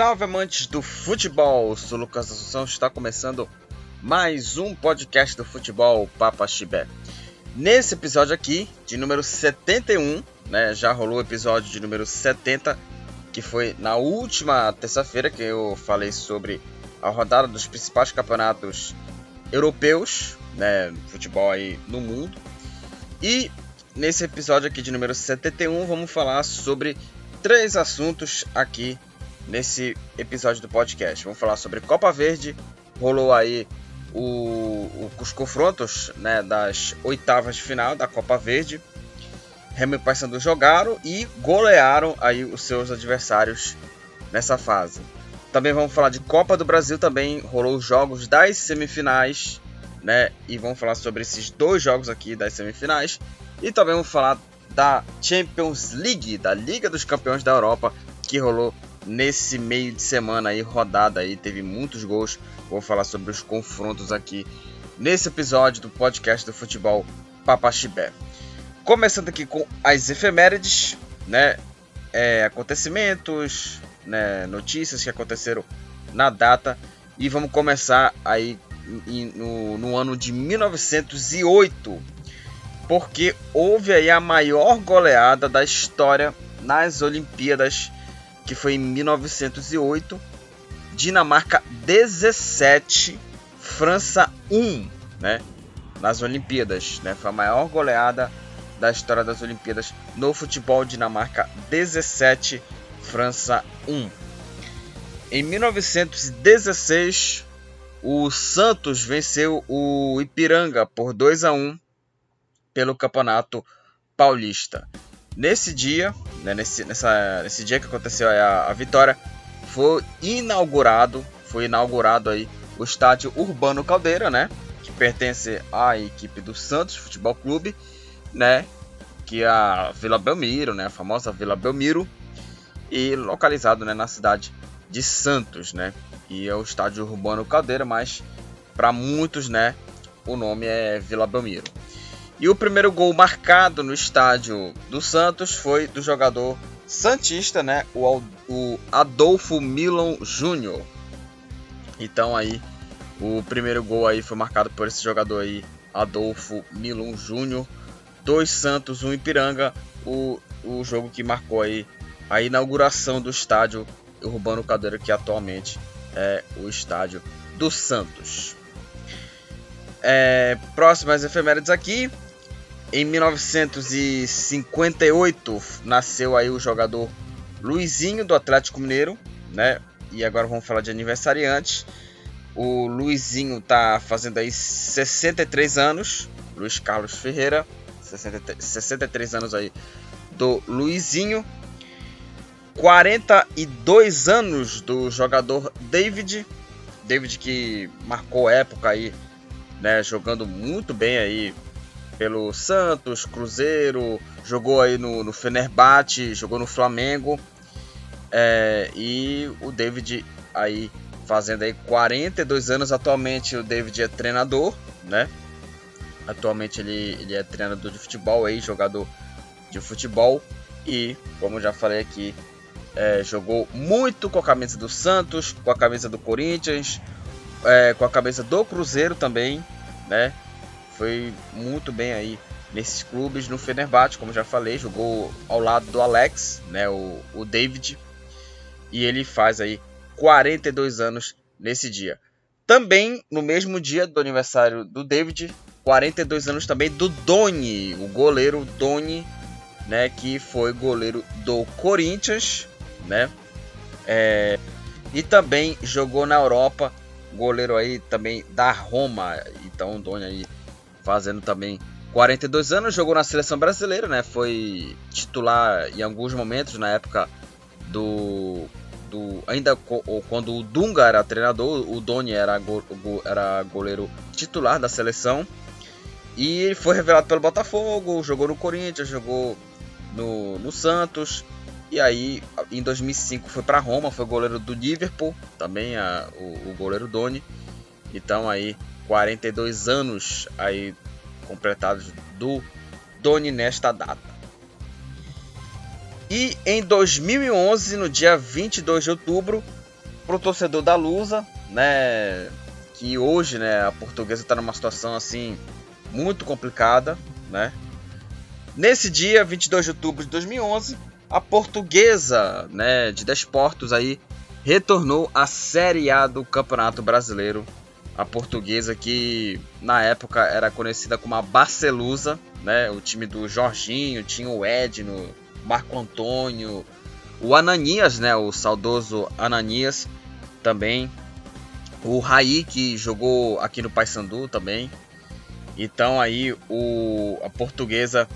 salve amantes do futebol! Eu sou Lucas Assunção, está começando mais um podcast do futebol Papa Chibé. Nesse episódio aqui, de número 71, né, já rolou o episódio de número 70, que foi na última terça-feira que eu falei sobre a rodada dos principais campeonatos europeus, né, futebol aí no mundo. E nesse episódio aqui de número 71, vamos falar sobre três assuntos aqui nesse episódio do podcast. Vamos falar sobre Copa Verde, rolou aí o, o, os confrontos né, das oitavas de final da Copa Verde. Remo e Paysandu jogaram e golearam aí os seus adversários nessa fase. Também vamos falar de Copa do Brasil, também rolou os jogos das semifinais, né? E vamos falar sobre esses dois jogos aqui das semifinais. E também vamos falar da Champions League, da Liga dos Campeões da Europa, que rolou nesse meio de semana aí, rodada aí, teve muitos gols. Vou falar sobre os confrontos aqui nesse episódio do podcast do futebol Papaxibé. Começando aqui com as efemérides, né? É, acontecimentos, né? notícias que aconteceram na data. E vamos começar aí no, no ano de 1908, porque houve aí a maior goleada da história nas Olimpíadas que foi em 1908, Dinamarca 17, França 1, né? Nas Olimpíadas, né? Foi a maior goleada da história das Olimpíadas no futebol. Dinamarca 17, França 1. Em 1916, o Santos venceu o Ipiranga por 2 a 1 pelo Campeonato Paulista. Nesse dia, né, nesse, nessa, nesse dia que aconteceu a, a vitória, foi inaugurado, foi inaugurado aí o estádio Urbano Caldeira, né, que pertence à equipe do Santos Futebol Clube, né, que é a Vila Belmiro, né, a famosa Vila Belmiro, e localizado, né, na cidade de Santos, né, e é o estádio Urbano Caldeira, mas para muitos, né, o nome é Vila Belmiro. E o primeiro gol marcado no estádio do Santos foi do jogador santista, né, o, Adolfo Milon Júnior. Então aí o primeiro gol aí foi marcado por esse jogador aí, Adolfo Milon Júnior. Dois Santos, um Ipiranga. O, o jogo que marcou aí a inauguração do estádio Urbano Cadeira, que atualmente é o estádio do Santos. É, próximas efemérides aqui. Em 1958 nasceu aí o jogador Luizinho do Atlético Mineiro, né? E agora vamos falar de aniversariantes. O Luizinho tá fazendo aí 63 anos. Luiz Carlos Ferreira, 63, 63 anos aí do Luizinho. 42 anos do jogador David. David que marcou época aí, né, jogando muito bem aí pelo Santos, Cruzeiro, jogou aí no, no Fenerbahçe, jogou no Flamengo. É, e o David aí fazendo aí 42 anos atualmente o David é treinador, né? Atualmente ele, ele é treinador de futebol aí, jogador de futebol e como já falei aqui, é, jogou muito com a camisa do Santos, com a camisa do Corinthians, é, com a camisa do Cruzeiro também, né? Foi muito bem aí nesses clubes. No Fenerbahçe, como já falei, jogou ao lado do Alex, né, o, o David, e ele faz aí 42 anos nesse dia. Também no mesmo dia do aniversário do David, 42 anos também do Doni, o goleiro Doni, né, que foi goleiro do Corinthians, né, é, e também jogou na Europa, goleiro aí também da Roma. Então, Doni aí fazendo também 42 anos, jogou na seleção brasileira, né? Foi titular em alguns momentos na época do do ainda quando o Dunga era treinador, o Doni era go, era goleiro titular da seleção. E foi revelado pelo Botafogo, jogou no Corinthians, jogou no, no Santos. E aí, em 2005, foi para Roma, foi goleiro do Liverpool, também a, o, o goleiro Doni. Então aí 42 anos aí completados do Doni nesta data. E em 2011, no dia 22 de outubro, pro torcedor da Lusa, né, que hoje, né, a portuguesa está numa situação assim muito complicada, né? Nesse dia, 22 de outubro de 2011, a portuguesa, né, de Desportos aí retornou à Série A do Campeonato Brasileiro. A portuguesa que na época era conhecida como a Barcelusa, né? O time do Jorginho, tinha o Edno, Marco Antônio, o Ananias, né? O saudoso Ananias também. O Raí que jogou aqui no Paysandu também. Então aí o, a portuguesa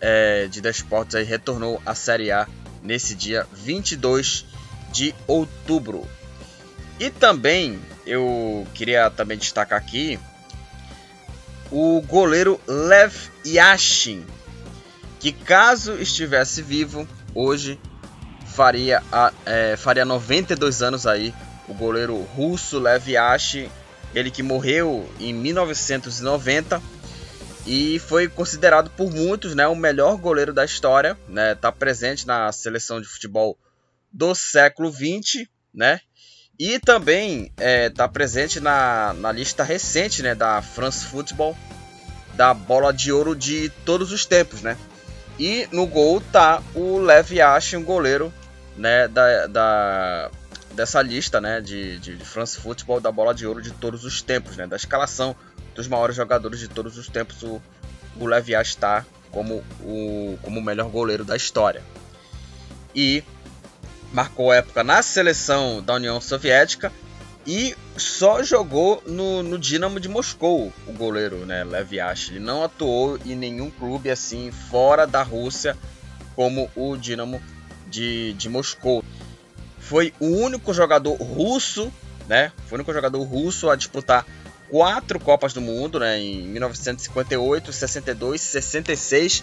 é, de Desportos aí retornou à Série A nesse dia 22 de outubro. E também eu queria também destacar aqui o goleiro Lev Yashin, que caso estivesse vivo hoje faria, é, faria 92 anos aí o goleiro russo Lev Yashin, ele que morreu em 1990 e foi considerado por muitos né, o melhor goleiro da história, né, tá presente na seleção de futebol do século 20, né? E também está é, tá presente na, na lista recente né, da France Football da bola de ouro de todos os tempos, né? E no gol tá o Lev Yashin, um goleiro né, da, da, dessa lista né, de, de, France Football da bola de ouro de todos os tempos, né? Da escalação dos maiores jogadores de todos os tempos, o, o Lev Yashin está como o, como o melhor goleiro da história. E marcou época na seleção da União Soviética e só jogou no, no Dinamo de Moscou, o goleiro, né, Lev Yashin. Ele não atuou em nenhum clube assim fora da Rússia como o Dinamo de, de Moscou. Foi o único jogador russo, né? Foi o único jogador russo a disputar quatro Copas do Mundo, né? Em 1958, 62, 66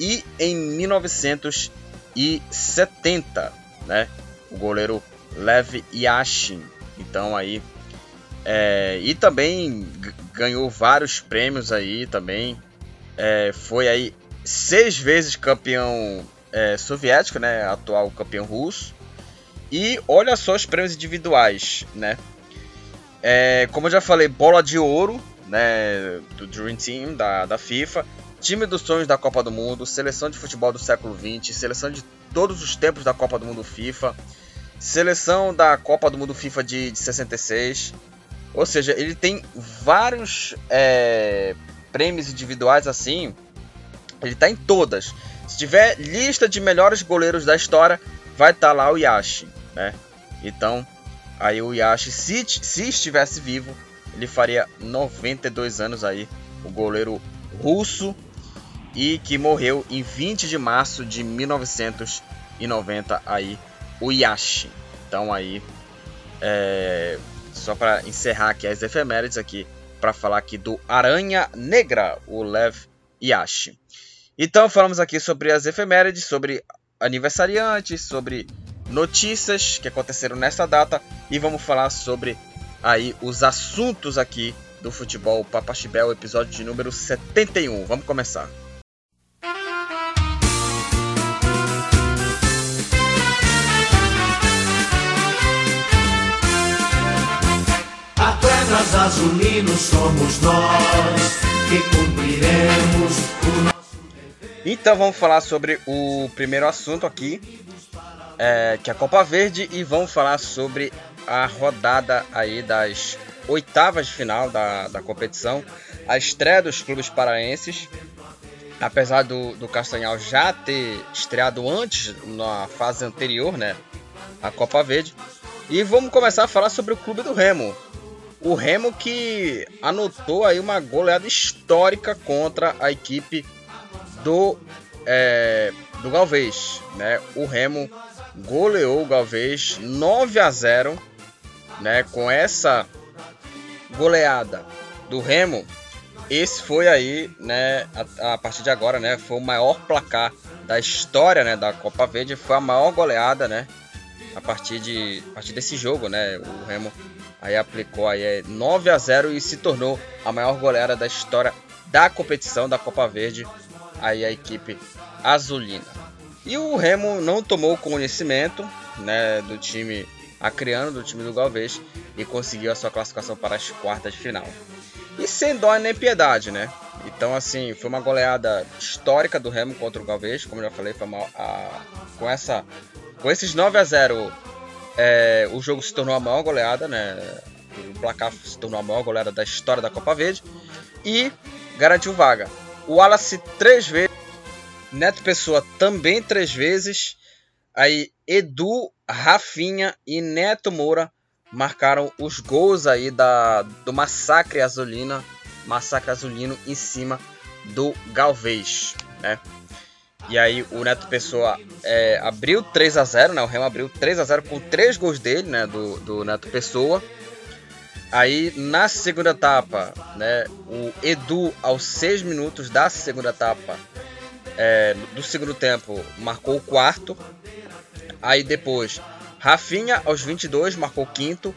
e em 1970 né? O goleiro Lev Yashin. Então aí é, e também ganhou vários prêmios aí também. É, foi aí seis vezes campeão é, soviético, né? Atual campeão russo. E olha só os prêmios individuais, né? É, como eu já falei, bola de ouro, né? Do Dream Team da, da FIFA. Time dos sonhos da Copa do Mundo, seleção de futebol do século XX, seleção de todos os tempos da Copa do Mundo FIFA, seleção da Copa do Mundo FIFA de, de 66. Ou seja, ele tem vários é, prêmios individuais assim. Ele está em todas. Se tiver lista de melhores goleiros da história, vai estar tá lá o Yashi, né? Então, aí o Yashi, se, se estivesse vivo, ele faria 92 anos aí, o goleiro russo e que morreu em 20 de março de 1990 aí o Yashi. Então aí é, só para encerrar aqui as efemérides aqui para falar aqui do Aranha Negra, o Lev Yashi. Então falamos aqui sobre as efemérides, sobre aniversariantes, sobre notícias que aconteceram nessa data e vamos falar sobre aí os assuntos aqui do futebol Papaxibel, episódio de número 71. Vamos começar. Azulinos somos nós que cumpriremos o nosso Então vamos falar sobre o primeiro assunto aqui, é, que é a Copa Verde, e vamos falar sobre a rodada aí das oitavas de final da, da competição, a estreia dos clubes paraenses. Apesar do, do Castanhal já ter estreado antes, na fase anterior, né? A Copa Verde. E vamos começar a falar sobre o clube do Remo. O Remo que anotou aí uma goleada histórica contra a equipe do, é, do Galvez. Né? O Remo goleou o Galvez 9 a 0 né? Com essa goleada do Remo, esse foi aí, né, a, a, partir de agora, né, foi o maior placar da história, né, da Copa Verde, foi a maior goleada, né, a partir de a partir desse jogo, né, o Remo Aí aplicou aí 9 é a 0 e se tornou a maior goleada da história da competição da Copa Verde, aí a equipe azulina. E o Remo não tomou conhecimento, né, do time acriano do time do Galvez e conseguiu a sua classificação para as quartas de final. E sem dó nem piedade, né? Então, assim, foi uma goleada histórica do Remo contra o Galvez, como já falei, foi uma, a, com, essa, com esses 9 a 0 é, o jogo se tornou a maior goleada, né? O placar se tornou a maior goleada da história da Copa Verde e garantiu vaga. O Wallace três vezes, Neto Pessoa também três vezes, aí Edu, Rafinha e Neto Moura marcaram os gols aí da, do massacre azulina, massacre azulino em cima do Galvez, né? E aí o Neto Pessoa é, abriu 3 a 0 né? O Remo abriu 3 a 0 com três gols dele, né? Do, do Neto Pessoa. Aí na segunda etapa, né? O Edu, aos 6 minutos da segunda etapa é, do segundo tempo, marcou o quarto. Aí depois, Rafinha, aos 22, marcou o quinto.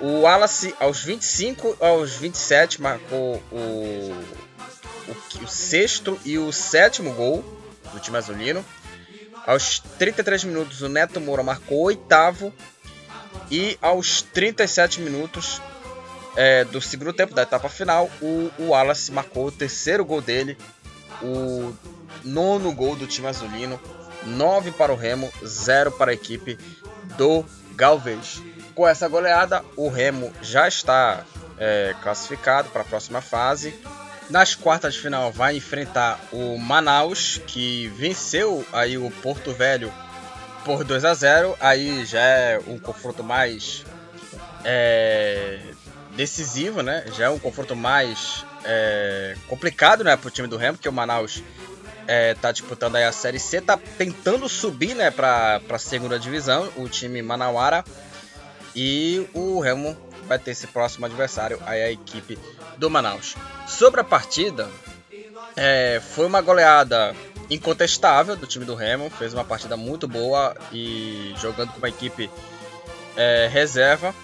O Wallace, aos 25, aos 27, marcou o, o, o sexto e o sétimo gol do time azulino. Aos 33 minutos, o Neto Moura marcou o oitavo. E aos 37 minutos é, do segundo tempo da etapa final, o, o Wallace marcou o terceiro gol dele, o nono gol do time azulino. 9 para o Remo, 0 para a equipe do Galvez. Com essa goleada, o Remo já está é, classificado para a próxima fase nas quartas de final vai enfrentar o Manaus, que venceu aí o Porto Velho por 2 a 0. Aí já é um confronto mais é, decisivo, né? Já é um confronto mais é, complicado, né, para o time do Remo, porque o Manaus é, tá disputando aí a Série C, tá tentando subir, né, para a segunda divisão, o time Manauara. E o Remo vai ter esse próximo adversário, aí a equipe do Manaus. Sobre a partida, é, foi uma goleada incontestável do time do Remo, fez uma partida muito boa e jogando com uma equipe é, reserva.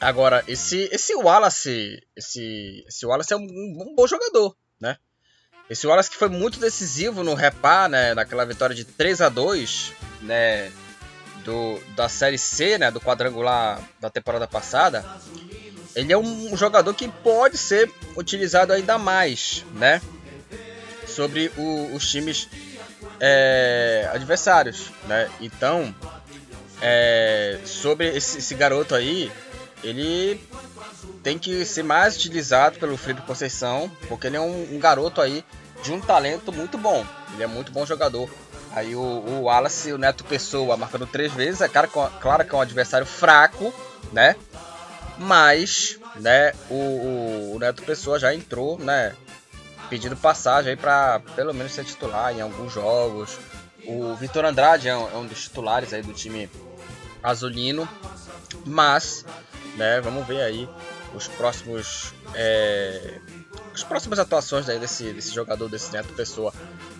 Agora, esse, esse Wallace, esse, esse Wallace é um, um, bom jogador, né? Esse Wallace que foi muito decisivo no repá, né, naquela vitória de 3 a 2, né, do, da Série C, né, do quadrangular da temporada passada, ele é um jogador que pode ser utilizado ainda mais, né, sobre o, os times é, adversários, né. Então, é, sobre esse, esse, garoto aí, ele tem que ser mais utilizado pelo Felipe Conceição, porque ele é um, um garoto aí de um talento muito bom. Ele é muito bom jogador Aí o, o Wallace o Neto Pessoa marcando três vezes. É claro, claro que é um adversário fraco, né? Mas, né, o, o Neto Pessoa já entrou, né? Pedindo passagem aí pra pelo menos ser titular em alguns jogos. O Vitor Andrade é um, é um dos titulares aí do time azulino. Mas, né, vamos ver aí os próximos. É, as próximas atuações desse, desse jogador, desse Neto Pessoa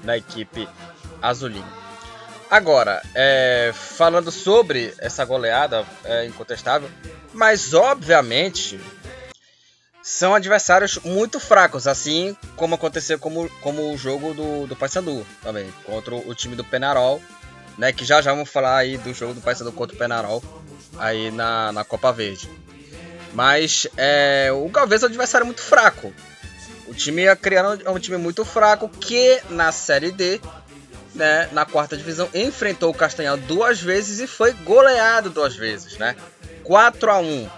na equipe azulino. Agora, é, falando sobre essa goleada é, incontestável, mas obviamente são adversários muito fracos, assim como aconteceu como, como o jogo do, do Paysandu também, contra o time do Penarol, né, que já já vamos falar aí do jogo do Paysandu contra o Penarol aí na, na Copa Verde. Mas é, o Galvez é um adversário muito fraco. O time criando é um time muito fraco que na Série D né, na quarta divisão, enfrentou o Castanhal duas vezes e foi goleado duas vezes, né? 4 a 1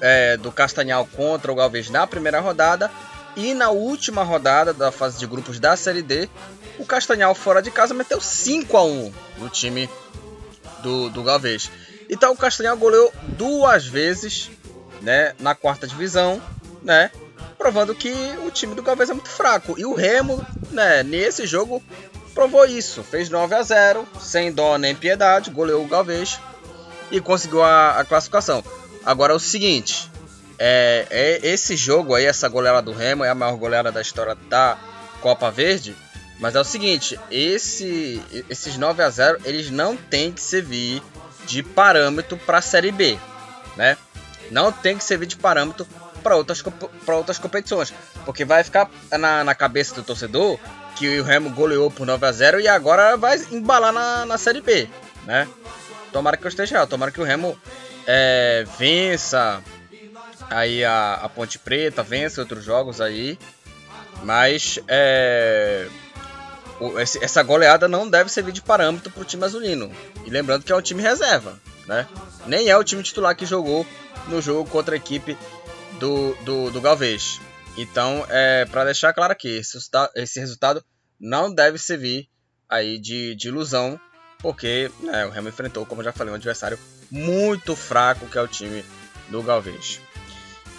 é, do Castanhal contra o Galvez na primeira rodada e na última rodada da fase de grupos da Série D, o Castanhal fora de casa meteu 5 a 1 no time do, do Galvez. Então o Castanhal goleou duas vezes, né, na quarta divisão, né? Provando que o time do Galvez é muito fraco. E o Remo, né, nesse jogo provou isso. Fez 9 a 0 sem dó nem piedade, goleou o Galvez e conseguiu a, a classificação. Agora é o seguinte: é, é, esse jogo aí, essa goleada do Remo, é a maior goleada da história da Copa Verde. Mas é o seguinte: esse, esses 9 a 0 eles não têm que servir de parâmetro para a Série B, né? Não tem que servir de parâmetro para outras, outras competições, porque vai ficar na, na cabeça do torcedor que o Remo goleou por 9 a 0 e agora vai embalar na, na Série B, né? tomara que eu esteja tomara que o Remo é, vença aí a, a Ponte Preta, vença outros jogos aí, mas é, essa goleada não deve servir de parâmetro para o time azulino. E lembrando que é um time reserva, né? Nem é o time titular que jogou no jogo contra a equipe do, do, do Galvez. Então, é para deixar claro aqui, esse, esse resultado não deve servir aí de, de ilusão, porque né, o Remo enfrentou, como já falei, um adversário muito fraco que é o time do Galvez.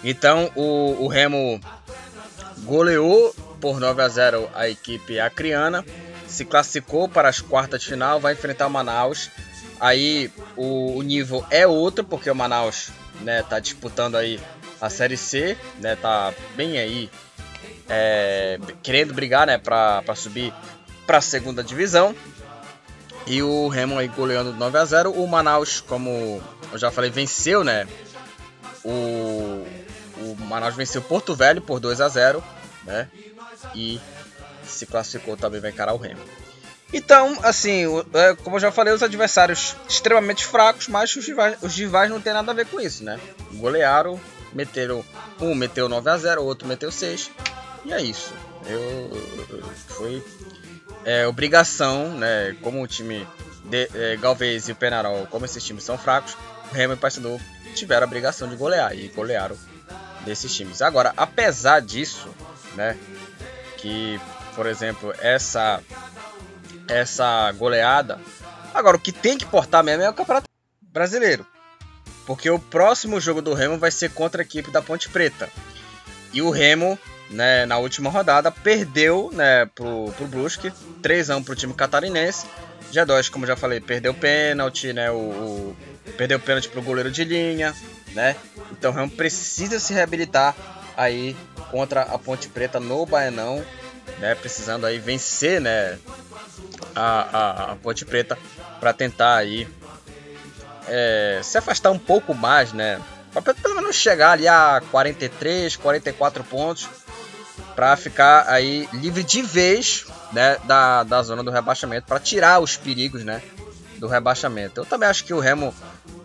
Então, o, o Remo goleou por 9 a 0 a equipe acriana, se classificou para as quartas de final, vai enfrentar o Manaus. Aí o, o nível é outro, porque o Manaus né, tá disputando aí a Série C, né, tá bem aí é, querendo brigar né, para subir para a segunda divisão. E o Remo aí goleando 9 a 0 O Manaus, como eu já falei, venceu, né? O, o Manaus venceu Porto Velho por 2 a 0 né? E se classificou também vai encarar o Remo. Então, assim, é, como eu já falei, os adversários extremamente fracos, mas os rivais, os rivais não tem nada a ver com isso, né? Golearam, meteram. Um meteu 9 a 0 o outro meteu 6. E é isso. Eu, foi é, obrigação, né? Como o time de é, Galvez e o Penarol, como esses times são fracos, o Remo e o Paysandu tiveram a obrigação de golear e golearam desses times. Agora, apesar disso, né? Que, por exemplo, essa essa goleada. Agora, o que tem que portar mesmo é o Campeonato Brasileiro. Porque o próximo jogo do Remo vai ser contra a equipe da Ponte Preta. E o Remo, né, na última rodada, perdeu né, pro, pro Brusque, 3x1 pro time catarinense. G2, como já falei, perdeu pênalti, né? O, o, perdeu pênalti pro goleiro de linha, né? Então o Remo precisa se reabilitar aí contra a Ponte Preta no Baianão, né? Precisando aí vencer, né? A, a, a Ponte Preta para tentar aí é, se afastar um pouco mais, né? Pelo menos chegar ali a 43, 44 pontos para ficar aí livre de vez né, da, da zona do rebaixamento, para tirar os perigos né, do rebaixamento. Eu também acho que o Remo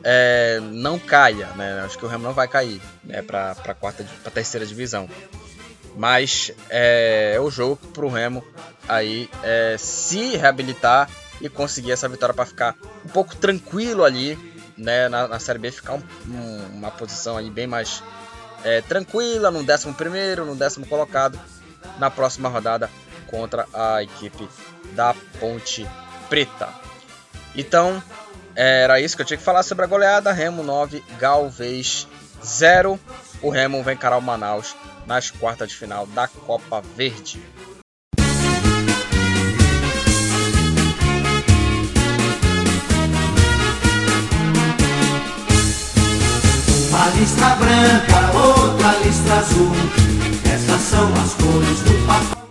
é, não caia, né? Acho que o Remo não vai cair né, para quarta, para terceira divisão. Mas é, é o jogo para o Remo aí é, se reabilitar e conseguir essa vitória para ficar um pouco tranquilo ali né, na, na Série B, ficar um, um, uma posição aí bem mais é, tranquila, no 11 primeiro, no décimo colocado, na próxima rodada contra a equipe da Ponte Preta. Então, era isso que eu tinha que falar sobre a goleada. Remo 9, Galvez 0. O Remo vai encarar o Manaus nas quartas de final da Copa Verde. Uma listra branca, outra listra azul. Essas são as cores do papel.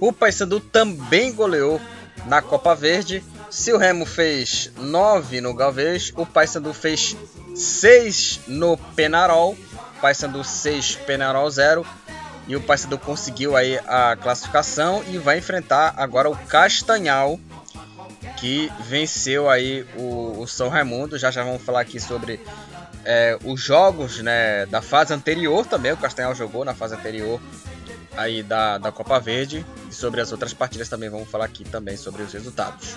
O Paysandu também goleou na Copa Verde. Se o Remo fez 9 no Galvez, o Paysandu fez 6 no Penarol. Paysandu 6, Penarol 0. E o Paysandu conseguiu aí a classificação e vai enfrentar agora o Castanhal, que venceu aí o, o São Raimundo. Já já vamos falar aqui sobre é, os jogos né, da fase anterior também, o Castanhal jogou na fase anterior aí da, da Copa Verde e sobre as outras partidas também vamos falar aqui também sobre os resultados.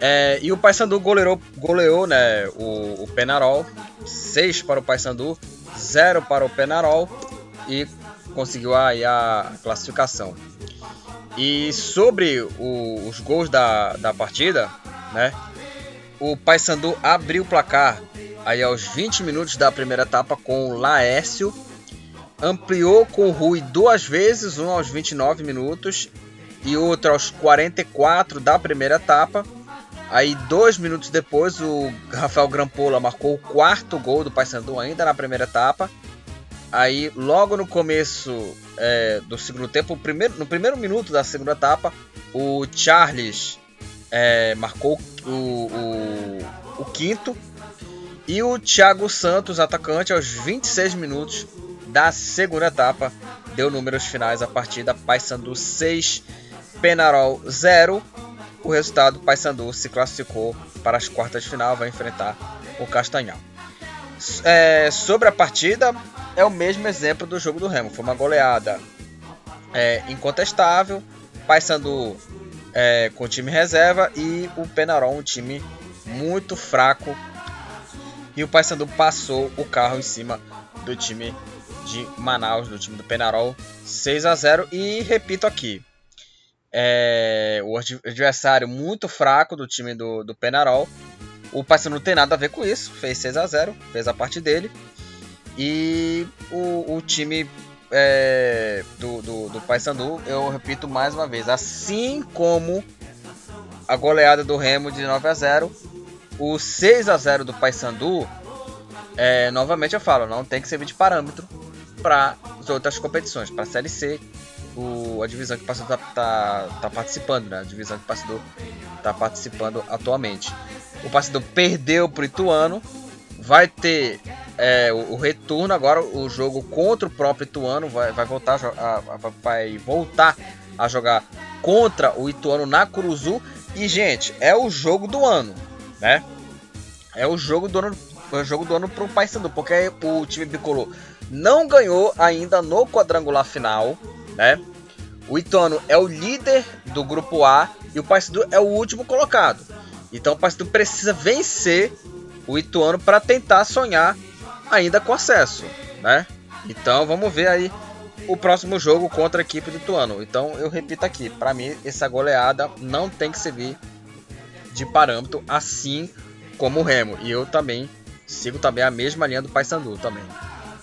É, e o Paysandu goleou, goleou né, o, o Penarol, 6 para o Paysandu, 0 para o Penarol e conseguiu aí a classificação. E sobre o, os gols da, da partida, né, o Paysandu abriu o placar aí aos 20 minutos da primeira etapa com o Laércio. Ampliou com o Rui duas vezes, um aos 29 minutos e outro aos 44 da primeira etapa. Aí, dois minutos depois, o Rafael Grampola marcou o quarto gol do Paysandu ainda na primeira etapa. Aí, logo no começo é, do segundo tempo, primeiro, no primeiro minuto da segunda etapa, o Charles é, marcou o, o, o quinto e o Thiago Santos, atacante, aos 26 minutos da segunda etapa, deu números finais a partida Paysandu 6, Penarol 0. o resultado, Paysandu se classificou para as quartas de final, vai enfrentar o Castanhal. É, sobre a partida, é o mesmo exemplo do jogo do Remo. Foi uma goleada é, incontestável. Paysandu é, com time reserva e o Penarol um time muito fraco. E o Paysandu passou o carro em cima do time de Manaus, do time do Penarol, 6 a 0 E repito aqui, é, o adversário muito fraco do time do, do Penarol. O Paysandu não tem nada a ver com isso, fez 6 a 0 fez a parte dele. E o, o time é, do, do, do Paysandu, eu repito mais uma vez, assim como a goleada do Remo de 9 a 0 o 6 a 0 do Paysandu, é, novamente eu falo, não tem que servir de parâmetro para as outras competições, para a Série C, o, a divisão que o Paysandu está tá, tá participando, né? a divisão que o Paysandu está participando atualmente. O Paysandu perdeu para o Ituano, vai ter é, o, o, retorno agora, o jogo contra o próprio Ituano vai, vai, voltar a, a, vai voltar a jogar contra o Ituano na Curuzu. E, gente, é o jogo do ano, né? É o jogo do ano, é o jogo do ano pro Paysandu, porque o time bicolor não ganhou ainda no quadrangular final, né? O Ituano é o líder do grupo A e o Paysandu é o último colocado. Então o Paysandu precisa vencer o Ituano para tentar sonhar ainda com acesso, né? Então vamos ver aí o próximo jogo contra a equipe do Ituano. Então eu repito aqui, para mim essa goleada não tem que servir de parâmetro, assim como o Remo. E eu também sigo também a mesma linha do Paysandu também.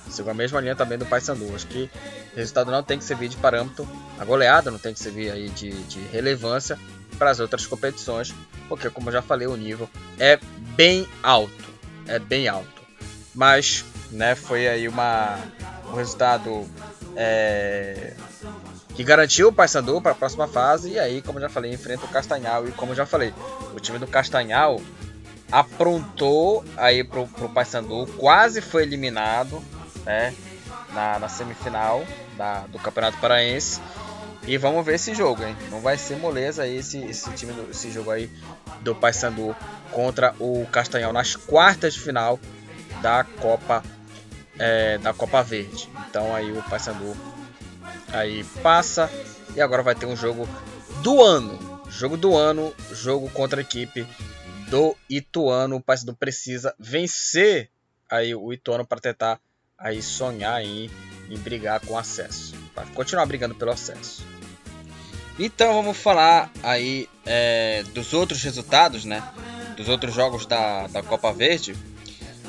Sigo a mesma linha também do Paysandu. Acho que o resultado não tem que servir de parâmetro, a goleada não tem que servir aí de, de relevância para as outras competições, porque como eu já falei, o nível é bem alto. É bem alto mas né, foi aí uma, um resultado é, que garantiu o Paysandu para a próxima fase e aí, como já falei, enfrenta o Castanhal e como já falei, o time do Castanhal aprontou aí pro, pro Paysandu, quase foi eliminado, né, na, na semifinal da, do Campeonato Paraense. E vamos ver esse jogo, hein? Não vai ser moleza aí esse, esse time, esse jogo aí do Paysandu contra o Castanhal nas quartas de final da Copa é, da Copa Verde. Então aí o Paysandu aí passa e agora vai ter um jogo do ano, jogo do ano, jogo contra a equipe do Ituano. O Paysandu precisa vencer aí o Ituano para tentar aí sonhar em, em brigar com acesso, para continuar brigando pelo acesso. Então vamos falar aí é, dos outros resultados, né? Dos outros jogos da, da Copa Verde.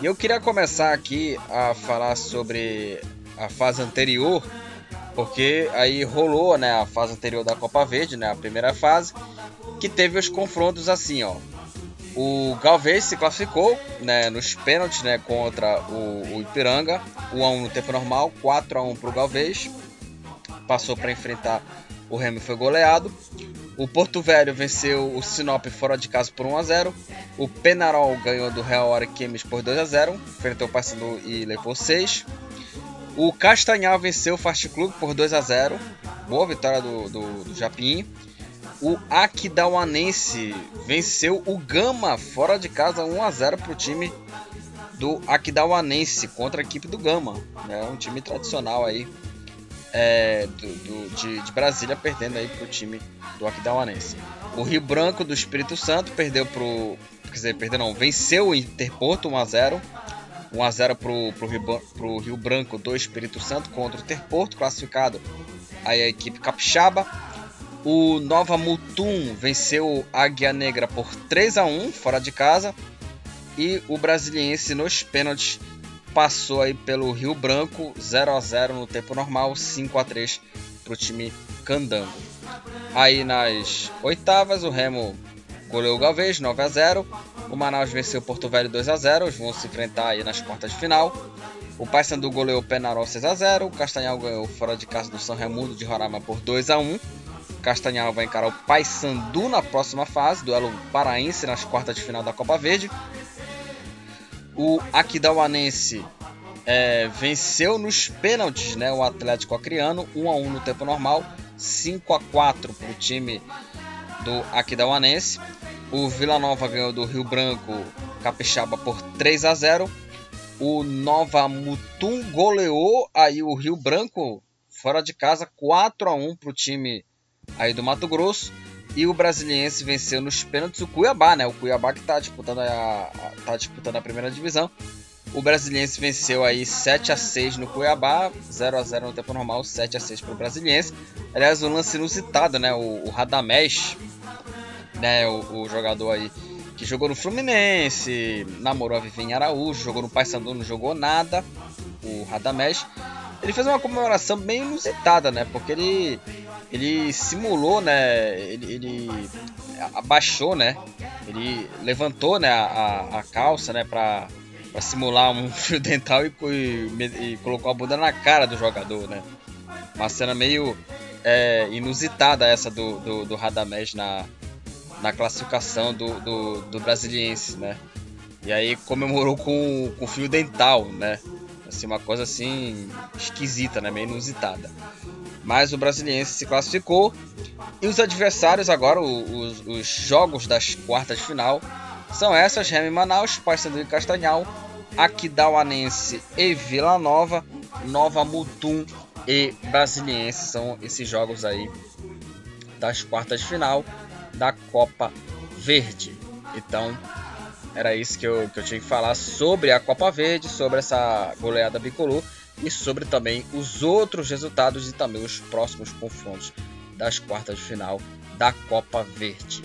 E eu queria começar aqui a falar sobre a fase anterior, porque aí rolou, né, a fase anterior da Copa Verde, né, a primeira fase, que teve os confrontos assim, ó. O Galvez se classificou, né, nos pênaltis, né, contra o, o Ipiranga, 1 a 1 no tempo normal, 4 a 1 para o Galvez. Passou para enfrentar o Remo foi goleado. O Porto Velho venceu o Sinop fora de casa por 1 a 0. O Penarol ganhou do Real Ariquemes por 2 a 0. Enfrentou o Paysandu e levou 6. O Castanhal venceu o Fast Club por 2 a 0. Boa vitória do, do, do Japim. O Aquidauanense venceu o Gama fora de casa 1 a 0 para o time do Aquidauanense contra a equipe do Gama. É um time tradicional aí é, do, do, de, de, Brasília perdendo aí para o time do Aquidauanense. O Rio Branco do Espírito Santo perdeu pro. Quer dizer, perdeu não, venceu o Interporto 1x0. 1x0 pro, pro, Rio, pro Rio Branco do Espírito Santo contra o Interporto, classificado aí a equipe capixaba. O Nova Mutum venceu a Águia Negra por 3 a 1 fora de casa. E o Brasiliense nos pênaltis passou aí pelo Rio Branco 0 a 0 no tempo normal, 5 a 3 para o time Candango. Aí nas oitavas o Remo goleou o Galvez 9 a 0. O Manaus venceu o Porto Velho 2 a 0. Eles vão se enfrentar aí nas quartas de final. O Paysandu goleou o Penarol 6 a 0. O Castanhal ganhou fora de casa do São Raimundo de Roraima por 2 a 1. Castanhal vai encarar o Paysandu na próxima fase, duelo paraense nas quartas de final da Copa Verde. O Aquidauanense é, venceu nos pênaltis né, o Atlético Acreano, 1 a 1 no tempo normal, 5 a 4 para o time do Aquidauanense. O Vila Nova ganhou do Rio Branco Capixaba por 3 a 0. O Nova Mutum goleou aí o Rio Branco fora de casa 4 a 1 para o time aí do Mato Grosso. E o Brasiliense venceu nos pênaltis o Cuiabá, né? O Cuiabá que está disputando a, tá disputando a primeira divisão. O Brasiliense venceu aí 7 a 6 no Cuiabá, 0 a 0 no tempo normal, 7 a 6 para o Brasiliense. Aliás, um lance inusitado, né? O, o Radamés, né? O, o, jogador aí que jogou no Fluminense, namorou a Vivinha Araújo, jogou no Paysandu, não jogou nada. O Radamés, ele fez uma comemoração bem inusitada, né? Porque ele ele simulou, né? Ele, ele abaixou, né? Ele levantou, né? A, a calça, né? Para para simular um fio dental e, e, e, colocou a bunda na cara do jogador, né? Uma cena meio é, inusitada essa do, do, do Radamés na, na classificação do, do, do Brasiliense, né? E aí comemorou com, com fio dental, né? Assim, uma coisa assim esquisita, né? Meio inusitada. Mas o Brasiliense se classificou. E os adversários agora, os, os jogos das quartas de final, são essas, Remy Manaus, Paysandu e Castanhal, Aquidauanense e Vila Nova, Nova Mutum e Brasiliense. São esses jogos aí das quartas de final da Copa Verde. Então, era isso que eu, que eu tinha que falar sobre a Copa Verde, sobre essa goleada bicolor e sobre também os outros resultados e também os próximos confrontos das quartas de final da Copa Verde.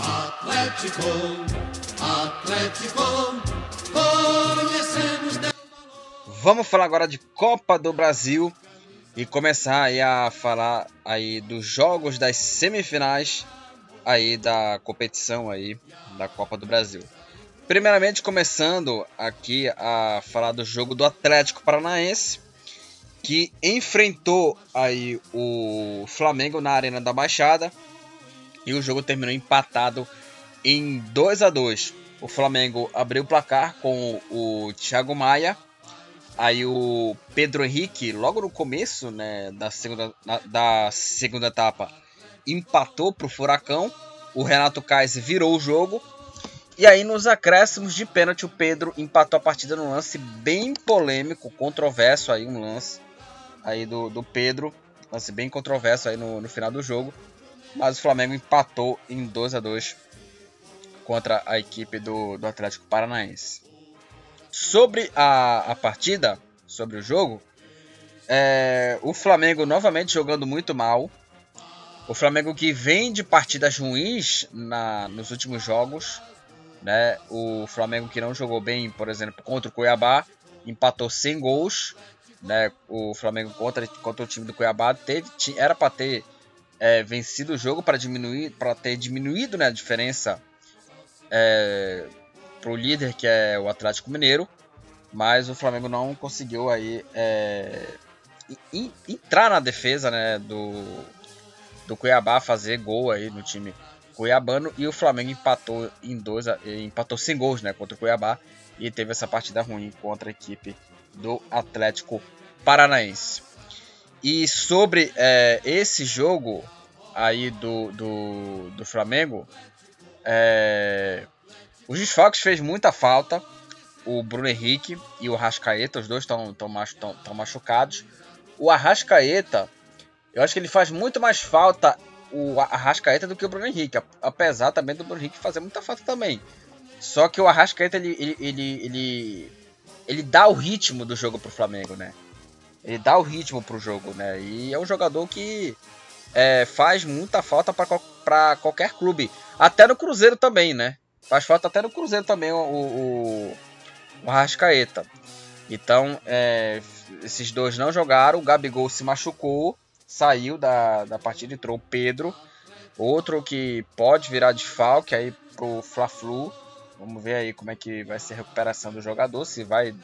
Atlético, Atlético, conhecemos. Vamos falar agora de Copa do Brasil e começar aí a falar aí dos jogos das semifinais aí da competição aí da Copa do Brasil. Primeiramente começando aqui a falar do jogo do Atlético Paranaense que enfrentou aí o Flamengo na Arena da Baixada e o jogo terminou empatado em 2 a 2. O Flamengo abriu o placar com o Thiago Maia Aí o Pedro Henrique, logo no começo né, da, segunda, da segunda etapa, empatou para o Furacão. O Renato Kaiser virou o jogo. E aí, nos acréscimos de pênalti, o Pedro empatou a partida num lance bem polêmico, controverso aí, um lance aí do, do Pedro. Lance bem controverso aí no, no final do jogo. Mas o Flamengo empatou em 2 a 2 contra a equipe do, do Atlético Paranaense. Sobre a, a partida, sobre o jogo, é, o Flamengo novamente jogando muito mal. O Flamengo que vem de partidas ruins na, nos últimos jogos. Né? O Flamengo que não jogou bem, por exemplo, contra o Cuiabá, empatou sem gols. Né? O Flamengo contra, contra o time do Cuiabá teve, era para ter é, vencido o jogo para diminuir, para ter diminuído né, a diferença é, para o líder, que é o Atlético Mineiro, mas o Flamengo não conseguiu aí é, entrar na defesa né, do, do Cuiabá, fazer gol aí no time cuiabano e o Flamengo empatou em dois, empatou sem gols né, contra o Cuiabá e teve essa partida ruim contra a equipe do Atlético Paranaense. E sobre é, esse jogo aí do, do, do Flamengo, é, os desfalques fez muita falta. O Bruno Henrique e o Arrascaeta, os dois estão tão, machucados. O Arrascaeta, eu acho que ele faz muito mais falta o Arrascaeta do que o Bruno Henrique. Apesar também do Bruno Henrique fazer muita falta também. Só que o Arrascaeta, ele, ele, ele, ele, ele dá o ritmo do jogo pro Flamengo, né? Ele dá o ritmo pro jogo, né? E é um jogador que é, faz muita falta para qualquer clube. Até no Cruzeiro também, né? Faz falta até no Cruzeiro também o, o, o Arrascaeta. Então, é, esses dois não jogaram. O Gabigol se machucou, saiu da, da partida, entrou o Pedro. Outro que pode virar de falque aí pro Fla-Flu. Vamos ver aí como é que vai ser a recuperação do jogador, se vai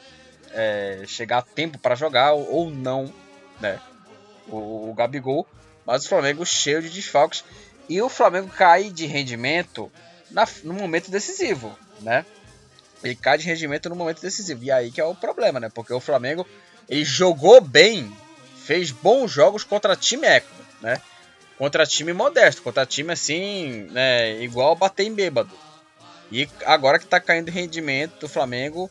é, chegar a tempo para jogar ou não, né? O, o Gabigol. Mas o Flamengo cheio de desfalques. E o Flamengo cai de rendimento na, no momento decisivo, né? ele cai de rendimento no momento decisivo. E aí que é o problema, né? Porque o Flamengo ele jogou bem, fez bons jogos contra time eco, né? Contra time modesto, contra time assim, né? Igual bater em bêbado. E agora que tá caindo rendimento do Flamengo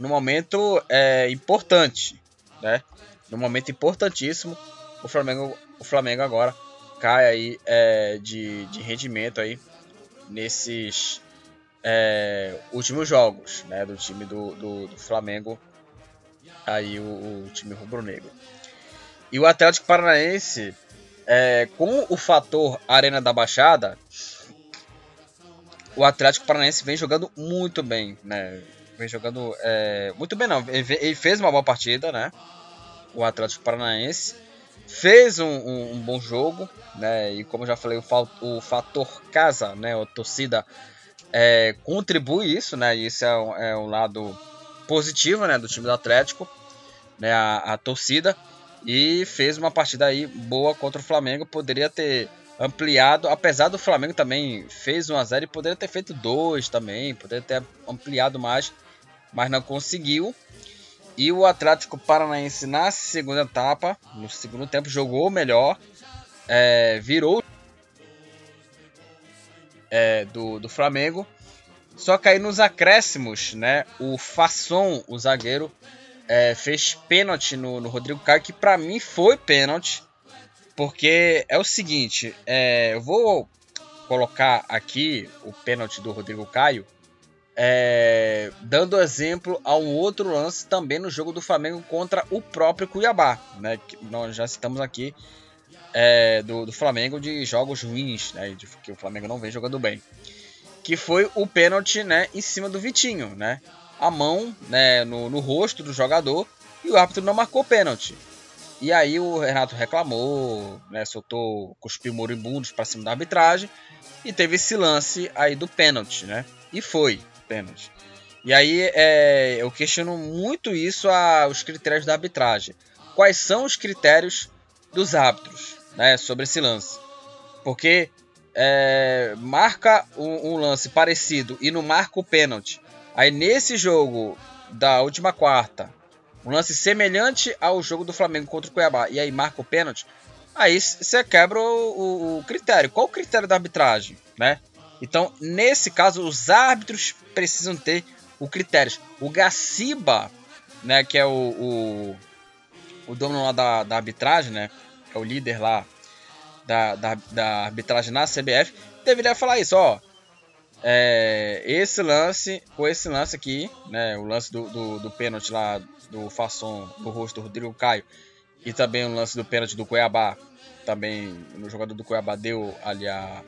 no momento é, importante, né? No momento importantíssimo, o Flamengo, o Flamengo agora cai aí é, de, de rendimento aí nesses é, últimos jogos, né? Do time do, do, do Flamengo, aí o, o time rubro-negro. E o Atlético Paranaense, é, com o fator Arena da Baixada, o Atlético Paranaense vem jogando muito bem, né? Vem jogando é, muito bem, não. Ele fez uma boa partida, né? O Atlético Paranaense fez um, um, um bom jogo, né? E como já falei, o, o fator casa, né? A torcida é, contribui isso, né? E isso é um, é um lado positivo, né? Do time do Atlético, né? A, a torcida e fez uma partida aí boa contra o Flamengo. Poderia ter ampliado, apesar do Flamengo também fez 1 a 0 e poderia ter feito 2 também, poderia ter ampliado mais, mas não conseguiu. E o Atlético Paranaense na segunda etapa, no segundo tempo, jogou melhor, é, virou é, do, do Flamengo. Só que aí nos acréscimos, né, o Fasson, o zagueiro, é, fez pênalti no, no Rodrigo Caio, que para mim foi pênalti. Porque é o seguinte, é, eu vou colocar aqui o pênalti do Rodrigo Caio, é, dando exemplo a um outro lance também no jogo do Flamengo contra o próprio Cuiabá, né? Que nós já citamos aqui é, do, do, Flamengo de jogos ruins, né? De, que o Flamengo não vem jogando bem, que foi o pênalti, né? Em cima do Vitinho, né? A mão, né? No, no rosto do jogador e o árbitro não marcou pênalti. E aí o Renato reclamou, né, soltou, cuspiu moribundos para cima da arbitragem e teve esse lance aí do pênalti, né? E foi pênalti. E aí é, eu questiono muito isso aos critérios da arbitragem. Quais são os critérios dos árbitros, né, sobre esse lance? Porque é, marca um, um lance parecido e não marca o pênalti. Aí nesse jogo da última quarta um lance semelhante ao jogo do Flamengo contra o Cuiabá, e aí marca o pênalti, aí você quebra o, o, critério. Qual o critério da arbitragem, né? Então, nesse caso, os árbitros precisam ter o critério. O Gaciba, né, que é o, o, o dono lá da, da arbitragem, né, é o líder lá da, da, da arbitragem na CBF, deveria falar isso, ó. É, esse lance, com esse lance aqui, né, o lance do, do, do pênalti lá do Fasson no rosto do Rodrigo Caio e também o lance do pênalti do Cuiabá, também no jogador do Cuiabá deu ali a,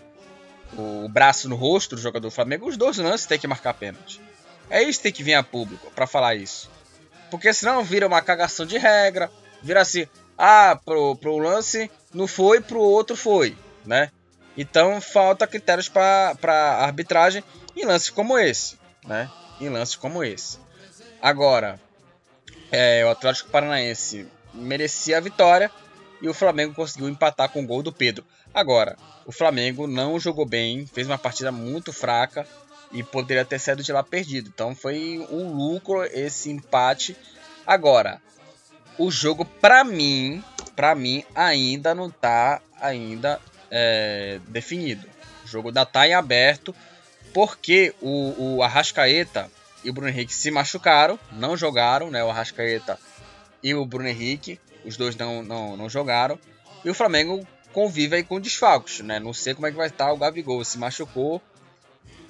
o, o braço no rosto do jogador do Flamengo, os dois lances tem que marcar pênalti. É isso que tem que vir a público para falar isso. Porque senão vira uma cagação de regra, vira assim, ah, pro, pro lance não foi, pro outro foi, né? Então falta critérios para arbitragem em lances como esse, né? Em lances como esse. Agora, é, o Atlético Paranaense merecia a vitória e o Flamengo conseguiu empatar com o gol do Pedro. Agora, o Flamengo não jogou bem, fez uma partida muito fraca e poderia ter saído de lá perdido. Então foi um lucro esse empate. Agora, o jogo para mim, para mim ainda não tá ainda é, definido. O jogo ainda tá em aberto porque o, o Arrascaeta e o Bruno Henrique se machucaram, não jogaram, né? O Arrascaeta e o Bruno Henrique, os dois não, não, não jogaram. E o Flamengo convive aí com desfalques, né? Não sei como é que vai estar o Gabigol, se machucou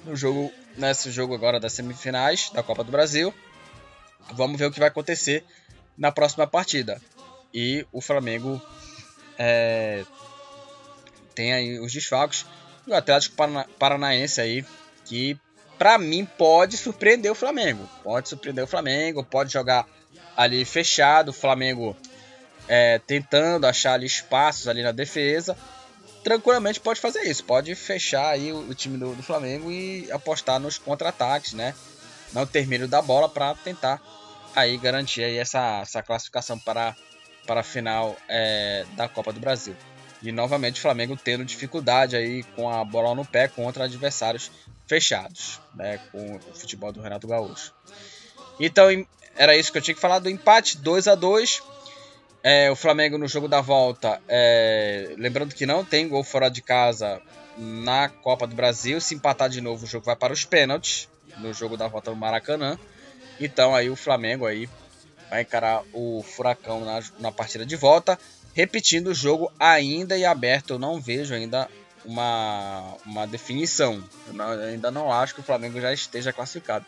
no jogo, nesse jogo agora das semifinais da Copa do Brasil. Vamos ver o que vai acontecer na próxima partida. E o Flamengo é, tem aí os desfalques. E o Atlético Paranaense aí, que para mim pode surpreender o Flamengo. Pode surpreender o Flamengo, pode jogar ali fechado, o Flamengo é, tentando achar ali espaços ali na defesa. Tranquilamente pode fazer isso, pode fechar aí o, o time do, do, Flamengo e apostar nos contra-ataques, né? Não ter medo da bola para tentar aí garantir aí essa, essa classificação para, para a final é, da Copa do Brasil. E novamente o Flamengo tendo dificuldade aí com a bola no pé contra adversários fechados, né, com o futebol do Renato Gaúcho. Então era isso que eu tinha que falar do empate, 2 a 2 é, O Flamengo no jogo da volta, é, lembrando que não tem gol fora de casa na Copa do Brasil. Se empatar de novo, o jogo vai para os pênaltis no jogo da volta no Maracanã. Então aí o Flamengo aí vai encarar o Furacão na, na partida de volta. Repetindo o jogo ainda e aberto, eu não vejo ainda uma, uma definição. Eu não, eu ainda não acho que o Flamengo já esteja classificado.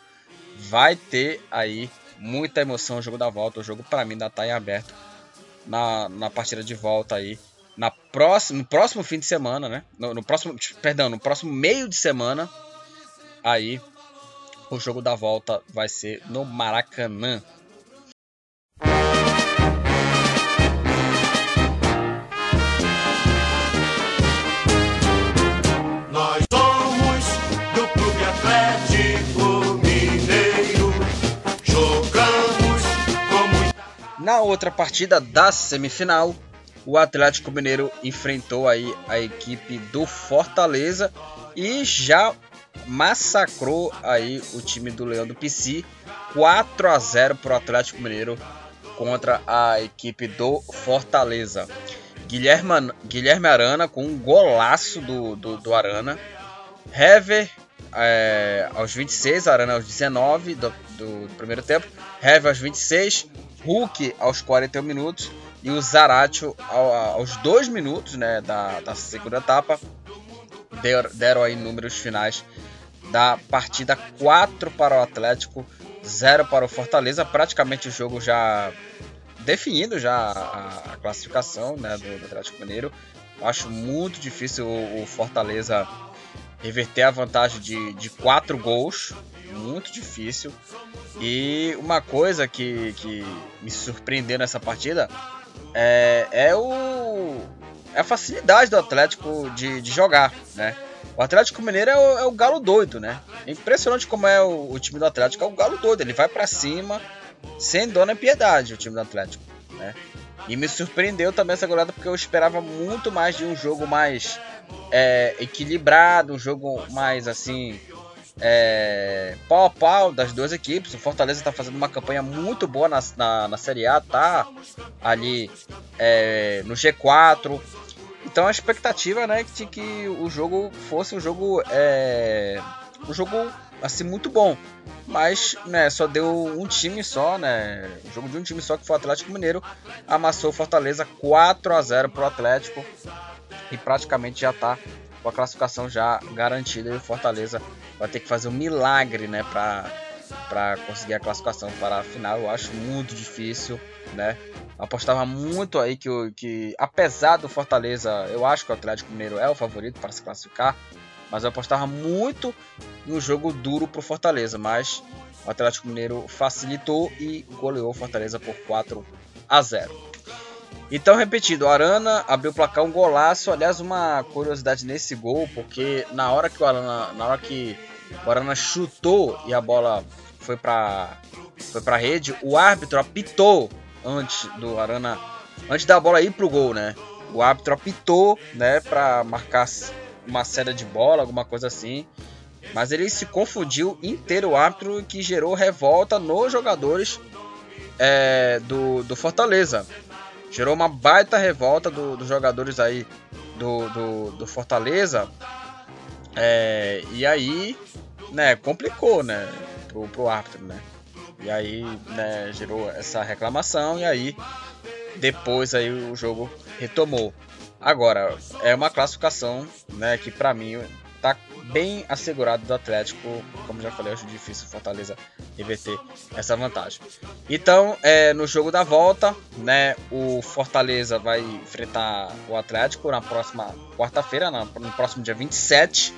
Vai ter aí muita emoção o jogo da volta. O jogo para mim ainda está em aberto na, na partida de volta aí. Na próxima, no próximo fim de semana, né? No, no próximo, perdão, no próximo meio de semana, aí o jogo da volta vai ser no Maracanã. Na outra partida da semifinal, o Atlético Mineiro enfrentou aí a equipe do Fortaleza e já massacrou aí o time do Leão do PC 4 a 0 para o Atlético Mineiro contra a equipe do Fortaleza. Guilherme, Guilherme Arana com um golaço do, do, do Arana. Hever é, aos 26, Arana aos 19 do, do, primeiro tempo. Hever aos 26, Hulk aos 41 minutos e o Zaratio aos 2 minutos né, da, da segunda etapa deram, deram aí números finais da partida 4 para o Atlético, 0 para o Fortaleza, praticamente o jogo já definindo já a, classificação né, do, do, Atlético Mineiro. Acho muito difícil o, o Fortaleza reverter a vantagem de, de 4 gols muito difícil. E uma coisa que, que me surpreendeu nessa partida é, é, o, é a facilidade do Atlético de, de jogar, né? O Atlético Mineiro é o, é o, galo doido, né? É impressionante como é o, o, time do Atlético, é o galo doido. Ele vai para cima sem dona piedade, o time do Atlético, né? E me surpreendeu também essa goleada porque eu esperava muito mais de um jogo mais é, equilibrado, um jogo mais assim é, pau a pau das duas equipes. O Fortaleza está fazendo uma campanha muito boa na, na, na Série A, tá ali é, no G4. Então a expectativa né, de que o jogo fosse um jogo, é, um jogo assim muito bom. Mas né, só deu um time só, né? O jogo de um time só que foi o Atlético Mineiro. Amassou o Fortaleza 4 a 0 para o Atlético. E praticamente já está com a classificação já garantida. E o Fortaleza vai ter que fazer um milagre, né, para para conseguir a classificação para a final. Eu acho muito difícil, né? Eu apostava muito aí que, que, apesar do Fortaleza, eu acho que o Atlético Mineiro é o favorito para se classificar, mas eu apostava muito no jogo duro para o Fortaleza, mas o Atlético Mineiro facilitou e goleou o Fortaleza por 4 a 0. Então, repetido, o Arana abriu o placar um golaço. Aliás, uma curiosidade nesse gol, porque na hora que o Arana, na hora que o Arana chutou e a bola foi para foi para rede, o árbitro apitou antes do Arana, antes da bola ir pro gol, né? O árbitro apitou, né, para marcar uma série de bola, alguma coisa assim. Mas ele se confundiu inteiro o árbitro que gerou revolta nos jogadores é, do, do Fortaleza gerou uma baita revolta dos do jogadores aí do, do, do Fortaleza. É, e aí, né, complicou, né, pro, pro árbitro, né. E aí, né, gerou essa reclamação e aí depois aí o jogo retomou. Agora, é uma classificação, né, que para mim tá bem assegurado do Atlético. Como já falei, acho difícil o Fortaleza reverter essa vantagem. Então, é, no jogo da volta, né, o Fortaleza vai enfrentar o Atlético na próxima quarta-feira, no próximo dia 27,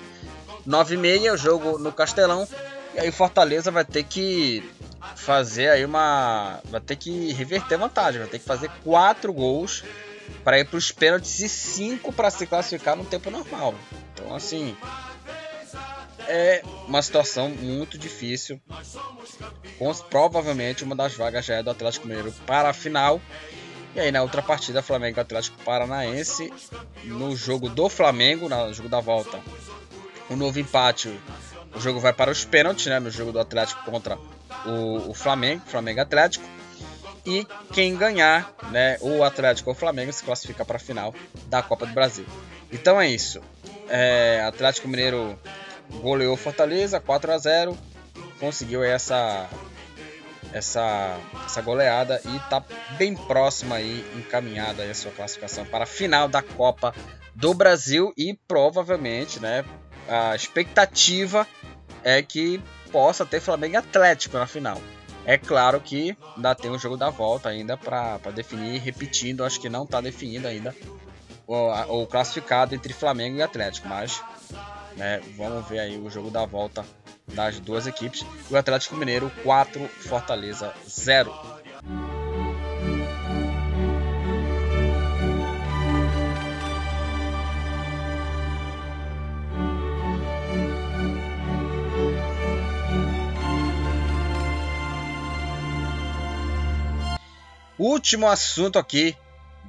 9h30, o jogo no Castelão. E aí o Fortaleza vai ter que fazer aí uma. Vai ter que reverter a vantagem, vai ter que fazer quatro gols para ir para os pênaltis e cinco para se classificar no tempo normal. Então, assim, é uma situação muito difícil. Com, provavelmente uma das vagas já é do Atlético Mineiro para a final. E aí na outra partida, Flamengo Atlético Paranaense, no jogo do Flamengo, no jogo da volta, um novo empate, o jogo vai para os pênaltis, né, no jogo do Atlético contra o, o Flamengo, Flamengo Atlético. E quem ganhar, né, o Atlético ou o Flamengo se classifica para a final da Copa do Brasil. Então é isso. É, Atlético Mineiro goleou Fortaleza 4 a 0 conseguiu essa essa essa goleada e está bem próxima aí encaminhada aí a sua classificação para a final da Copa do Brasil e provavelmente, né, a expectativa é que possa ter Flamengo e Atlético na final. É claro que ainda tem o jogo da volta ainda para definir, repetindo, acho que não está definido ainda o, o, classificado entre Flamengo e Atlético, mas né, vamos ver aí o jogo da volta das duas equipes. O Atlético Mineiro 4, Fortaleza 0. Último assunto aqui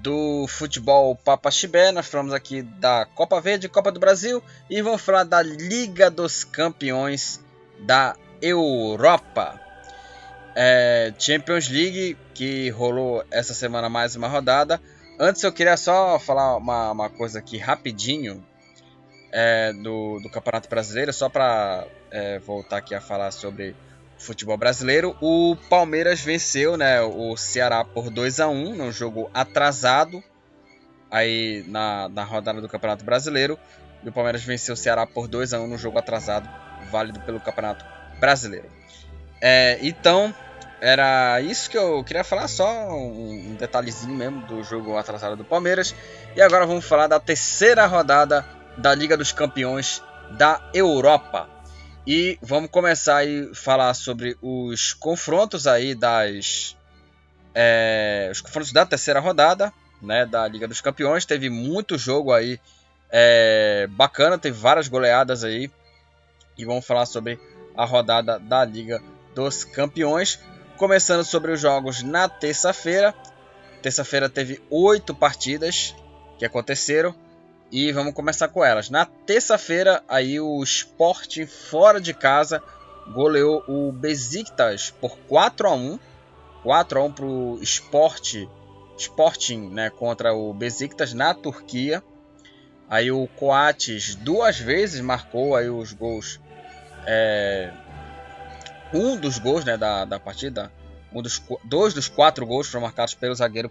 do futebol Papa Chibé. Nós falamos aqui da Copa Verde, Copa do Brasil e vamos falar da Liga dos Campeões da Europa. É, Champions League que rolou essa semana mais uma rodada. Antes eu queria só falar uma, uma coisa aqui rapidinho é, do, do Campeonato Brasileiro, só para é, voltar aqui a falar sobre futebol brasileiro. O Palmeiras venceu né, o Ceará por 2 a 1 no jogo atrasado aí na, na rodada do Campeonato Brasileiro. E o Palmeiras venceu o Ceará por 2 a 1 no jogo atrasado, válido pelo Campeonato Brasileiro. É, então, era isso que eu queria falar, só um, um detalhezinho mesmo do jogo atrasado do Palmeiras. E agora vamos falar da terceira rodada da Liga dos Campeões da Europa. E vamos começar aí falar sobre os confrontos aí das é, os confrontos da terceira rodada, né, da Liga dos Campeões. Teve muito jogo aí é, bacana, teve várias goleadas aí. E vamos falar sobre a rodada da Liga dos Campeões, começando sobre os jogos na terça-feira. Terça-feira teve oito partidas que aconteceram. E vamos começar com elas. Na terça-feira, aí o Sporting fora de casa goleou o Besiktas por 4 a 1. 4 a 1 pro Sport Sporting, né, contra o Besiktas na Turquia. Aí o Coates duas vezes marcou aí os gols. É, um dos gols né, da, da partida. Um dos, dois dos quatro gols foram marcados pelo zagueiro,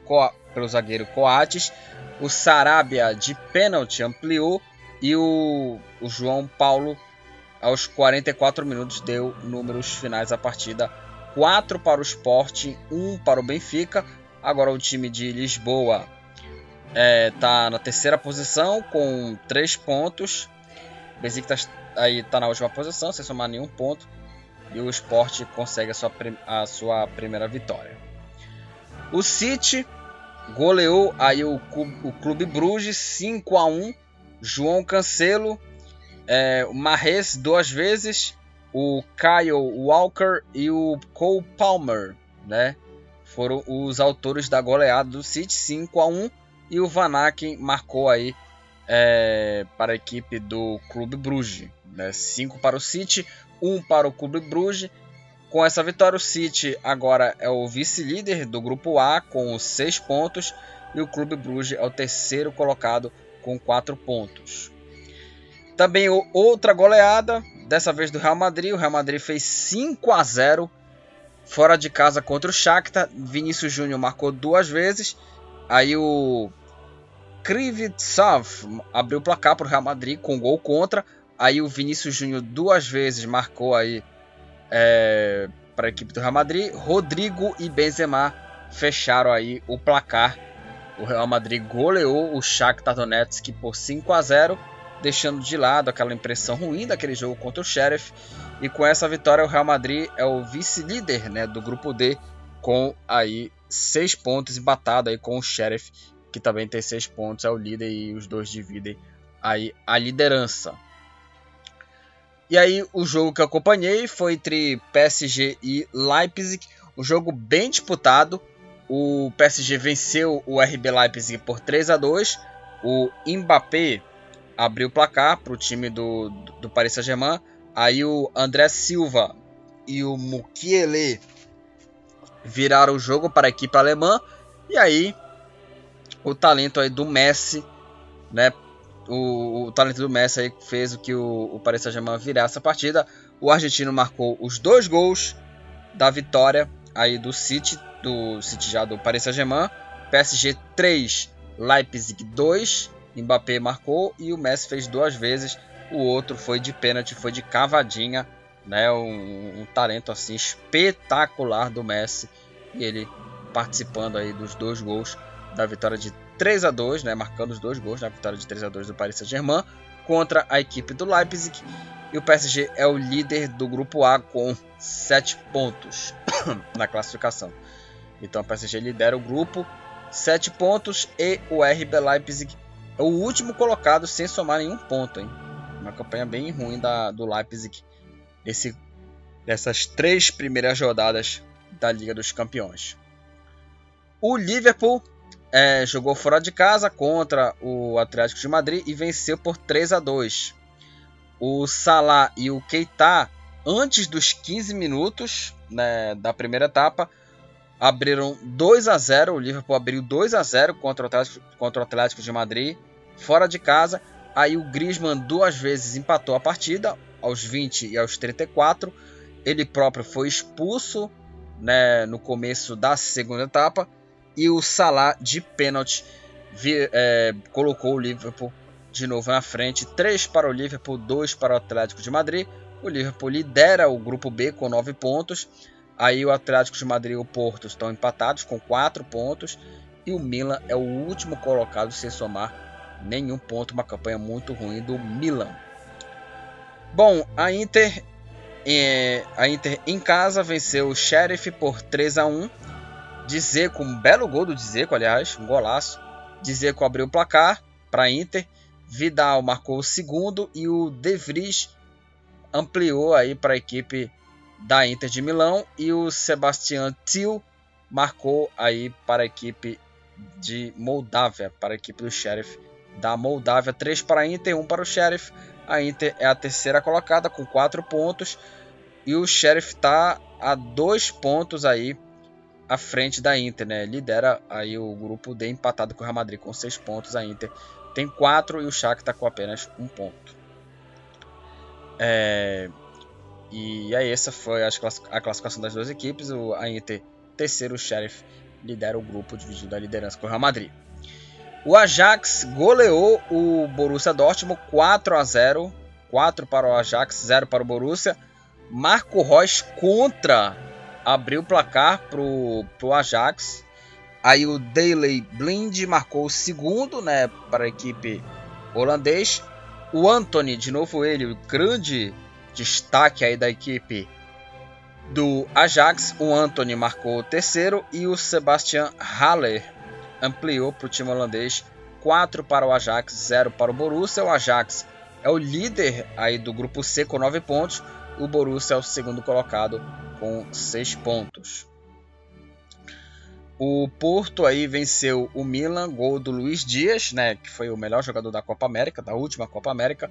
pelo zagueiro Coates o Sarabia de pênalti ampliou e o, o João Paulo aos 44 minutos deu números finais da partida 4 para o Sport, 1 para o Benfica. Agora o time de Lisboa está é, tá na terceira posição com 3 pontos. O Benfica aí está na última posição, sem somar nenhum ponto. E o Sport consegue a sua, a sua primeira vitória. O City goleou aí o, o Clube Bruges 5 a 1 João Cancelo, é, o Marres duas vezes, o Kyle Walker e o Cole Palmer, né? Foram os autores da goleada do City 5 a 1 e o Van Aken marcou aí é, para a equipe do Clube Bruges, né? 5 para o City, 1 para o Clube Bruges com essa vitória, o City agora é o vice-líder do grupo A com 6 pontos e o Clube Bruges é o terceiro colocado com 4 pontos. Também outra goleada, dessa vez do Real Madrid. O Real Madrid fez 5 a 0 fora de casa contra o Shakhtar. Vinícius Júnior marcou duas vezes. Aí o Krivitsov abriu o placar para o Real Madrid com gol contra. Aí o Vinícius Júnior duas vezes marcou aí é, para a equipe do Real Madrid. Rodrigo e Benzema fecharam aí o placar. O Real Madrid goleou o Shakhtar Donetsk por 5 a 0, deixando de lado aquela impressão ruim daquele jogo contra o Sheriff. E com essa vitória o Real Madrid é o vice-líder né, do grupo D com aí seis pontos empatado aí com o Sheriff que também tem seis pontos, é o líder e os dois dividem aí a liderança. E aí o jogo que acompanhei foi entre PSG e Leipzig, um jogo bem disputado. o PSG venceu o RB Leipzig por 3 a 2. O Mbappé abriu o placar para o time do, do Paris Saint-Germain. Aí o André Silva e o Mukiele viraram o jogo para a equipe alemã. E aí o talento aí do Messi, né? O, o talento do Messi aí fez o que o, o Paris Saint-Germain virasse a partida. O argentino marcou os dois gols da vitória aí do City, do City já do Paris Saint-Germain. PSG 3, Leipzig 2. Mbappé marcou e o Messi fez duas vezes. O outro foi de pênalti, foi de cavadinha, né? Um, um talento assim espetacular do Messi e ele participando aí dos dois gols da vitória de 3 a 2, né? Marcando os dois gols na vitória de 3 a 2 do Paris Saint-Germain contra a equipe do Leipzig. E o PSG é o líder do grupo A com 7 pontos na classificação. Então o PSG lidera o grupo, 7 pontos e o RB Leipzig é o último colocado sem somar nenhum ponto, hein? Uma campanha bem ruim da, do Leipzig desse, dessas três primeiras rodadas da Liga dos Campeões. O Liverpool é, jogou fora de casa contra o Atlético de Madrid e venceu por 3 a 2. O Salah e o Keita, antes dos 15 minutos né, da primeira etapa, abriram 2 a 0. O Liverpool abriu 2 a 0 contra o Atlético, contra o Atlético de Madrid fora de casa. Aí o Griezmann duas vezes empatou a partida, aos 20 e aos 34. Ele próprio foi expulso né, no começo da segunda etapa e o Salah de pênalti é, colocou o Liverpool de novo na frente. 3 para o Liverpool, 2 para o Atlético de Madrid. O Liverpool lidera o grupo B com 9 pontos. Aí o Atlético de Madrid e o Porto estão empatados com 4 pontos. E o Milan é o último colocado sem somar nenhum ponto. Uma campanha muito ruim do Milan. Bom, a Inter é, a Inter em casa venceu o Sheriff por 3 a 1. Dzeko, um belo gol do Dzeko, aliás, um golaço. Dzeko abriu o placar para Inter. Vidal marcou o segundo e o De Vries ampliou aí para a equipe da Inter de Milão e o Sebastian Thiel marcou aí para a equipe de Moldávia, para a equipe do Sheriff da Moldávia, 3 para a Inter, 1 para o Sheriff. A Inter é a terceira colocada com 4 pontos. E o Sheriff está a 2 pontos aí à frente da Inter, né? Lidera aí o grupo D empatado com o Real Madrid com 6 pontos. A Inter tem 4 e o Shakhtar está com apenas 1 ponto. É... E aí essa foi a classificação das duas equipes. O, a Inter, terceiro, o Sheriff lidera o grupo dividido a liderança com o Real Madrid. O Ajax goleou o Borussia Dortmund 4 a 0. 4 para o Ajax, 0 para o Borussia. Marco Reus contra abriu o placar pro, pro Ajax. Aí o Daley Blind marcou o segundo, né, para a equipe holandês. O Anthony, de novo ele, o grande destaque aí da equipe do Ajax. O Anthony marcou o terceiro e o Sebastian Haller ampliou para o time holandês 4 para o Ajax, 0 para o Borussia. O Ajax é o líder aí do grupo C com 9 pontos. O Borussia é o segundo colocado com 6 pontos. O Porto aí venceu o Milan, gol do Luiz Dias, né, que foi o melhor jogador da Copa América, da última Copa América.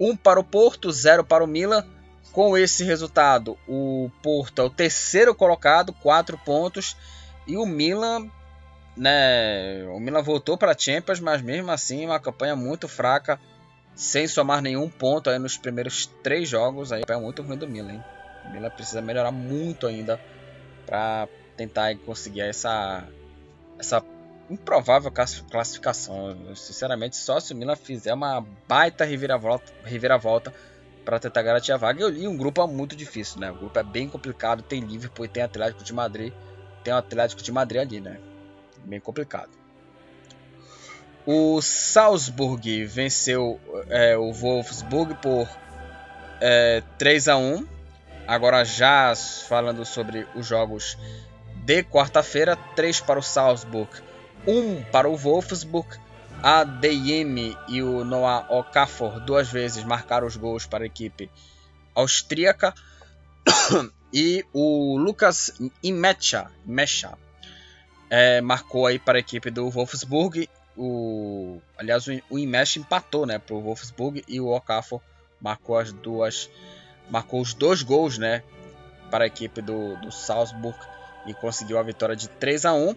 1 um para o Porto, 0 para o Milan. Com esse resultado, o Porto é o terceiro colocado, 4 pontos, e o Milan né, o Milan voltou para a Champions, mas mesmo assim uma campanha muito fraca, sem somar nenhum ponto aí nos primeiros três jogos. Aí é muito ruim do Milan, hein? O Milan precisa melhorar muito ainda para tentar conseguir essa essa improvável classificação. Sinceramente, só se o Milan fizer uma baita reviravolta, reviravolta para tentar garantir a vaga. E um grupo é muito difícil, né? O grupo é bem complicado. Tem Liverpool tem Atlético de Madrid. Tem o Atlético de Madrid ali, né? bem complicado. O Salzburg venceu é, o Wolfsburg por é, 3 a 1. Agora já falando sobre os jogos de quarta-feira, 3 para o Salzburg, 1 para o Wolfsburg. A DM e o Noah Okafor duas vezes marcaram os gols para a equipe austríaca. e o Lucas Imecha, Mecha é, marcou aí para a equipe do Wolfsburg. O, aliás, o, Imesh empatou né, o Wolfsburg e o Okafor marcou as duas, marcou os dois gols né, para a equipe do, do Salzburg e conseguiu a vitória de 3 a 1.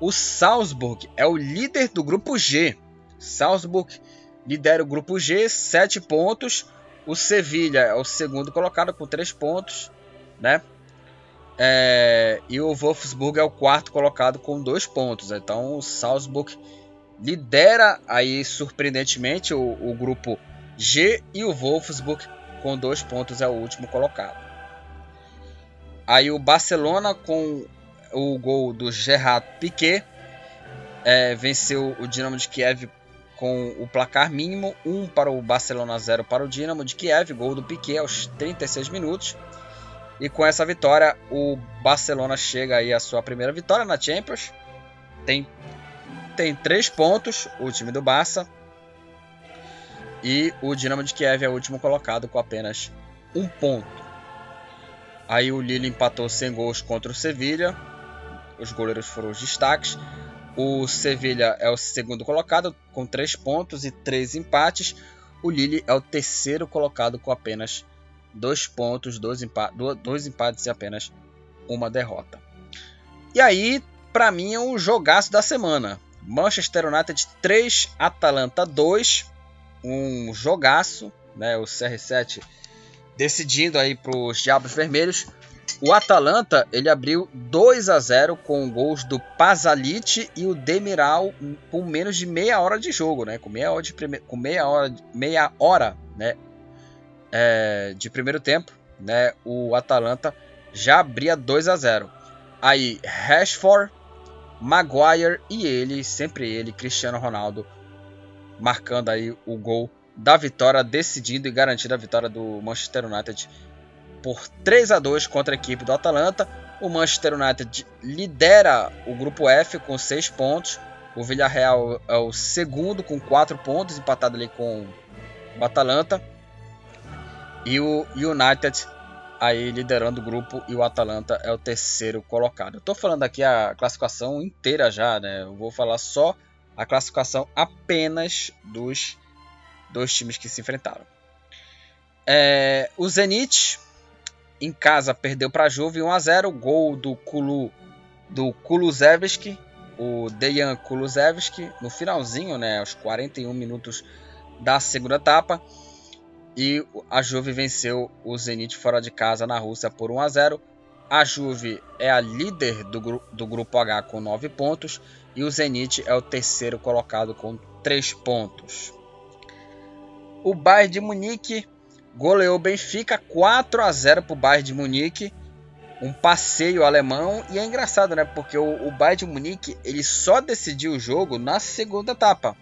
O Salzburg é o líder do grupo G. Salzburg lidera o grupo G, 7 pontos. O Sevilha é o segundo colocado com 3 pontos, né? É, e o Wolfsburg é o quarto colocado com 2 pontos. Então o Salzburg lidera aí surpreendentemente o, o grupo G e o Wolfsburg com 2 pontos é o último colocado. Aí o Barcelona com o gol do Gerard Piquet é, venceu o Dinamo de Kiev com o placar mínimo, 1 para o Barcelona, 0 para o Dinamo de Kiev, gol do Piquet aos 36 minutos. E com essa vitória, o Barcelona chega aí à sua primeira vitória na Champions. Tem, tem 3 pontos, o time do Barça. E o Dinamo de Kiev é o último colocado com apenas um ponto. Aí o Lille empatou sem gols contra o Sevilha. Os goleiros foram os destaques. O Sevilha é o segundo colocado com 3 pontos e 3 empates. O Lille é o terceiro colocado com apenas 2 pontos, 2 empa empates e apenas uma derrota. E aí, para mim, é um jogaço da semana. Manchester United 3, Atalanta 2. Um jogaço, né? O CR7 decidindo aí para os Diabos Vermelhos. O Atalanta ele abriu 2 a 0 com gols do Pasalic e o Demiral com menos de meia hora de jogo, né? Com meia hora de, prime... com meia hora, meia hora né? É, de primeiro tempo, né? O Atalanta já abria 2 a 0. Aí Rashford, Maguire e ele, sempre ele, Cristiano Ronaldo, marcando aí o gol da vitória, decidindo e garantindo a vitória do Manchester United por 3 a 2 contra a equipe do Atalanta. O Manchester United lidera o grupo F com 6 pontos. O Villarreal é o segundo com 4 pontos, empatado ali com o Atalanta. E o United aí liderando o grupo e o Atalanta é o terceiro colocado. Tô falando aqui a classificação inteira já, né? Eu vou falar só a classificação apenas dos dois times que se enfrentaram. É, o Zenit em casa perdeu para a Juve 1 a 0, gol do Kulu do Kulusevski, o Dejan Kulusevski no finalzinho, né, aos 41 minutos da segunda etapa. E a Juve venceu o Zenit fora de casa na Rússia por 1 a 0. A Juve é a líder do, do grupo H com 9 pontos e o Zenit é o terceiro colocado com 3 pontos. O Bayern de Munique goleou o Benfica 4 a 0 para o Bayern de Munique. Um passeio alemão. E é engraçado, né? Porque o, o Bayern de Munique ele só decidiu o jogo na segunda etapa.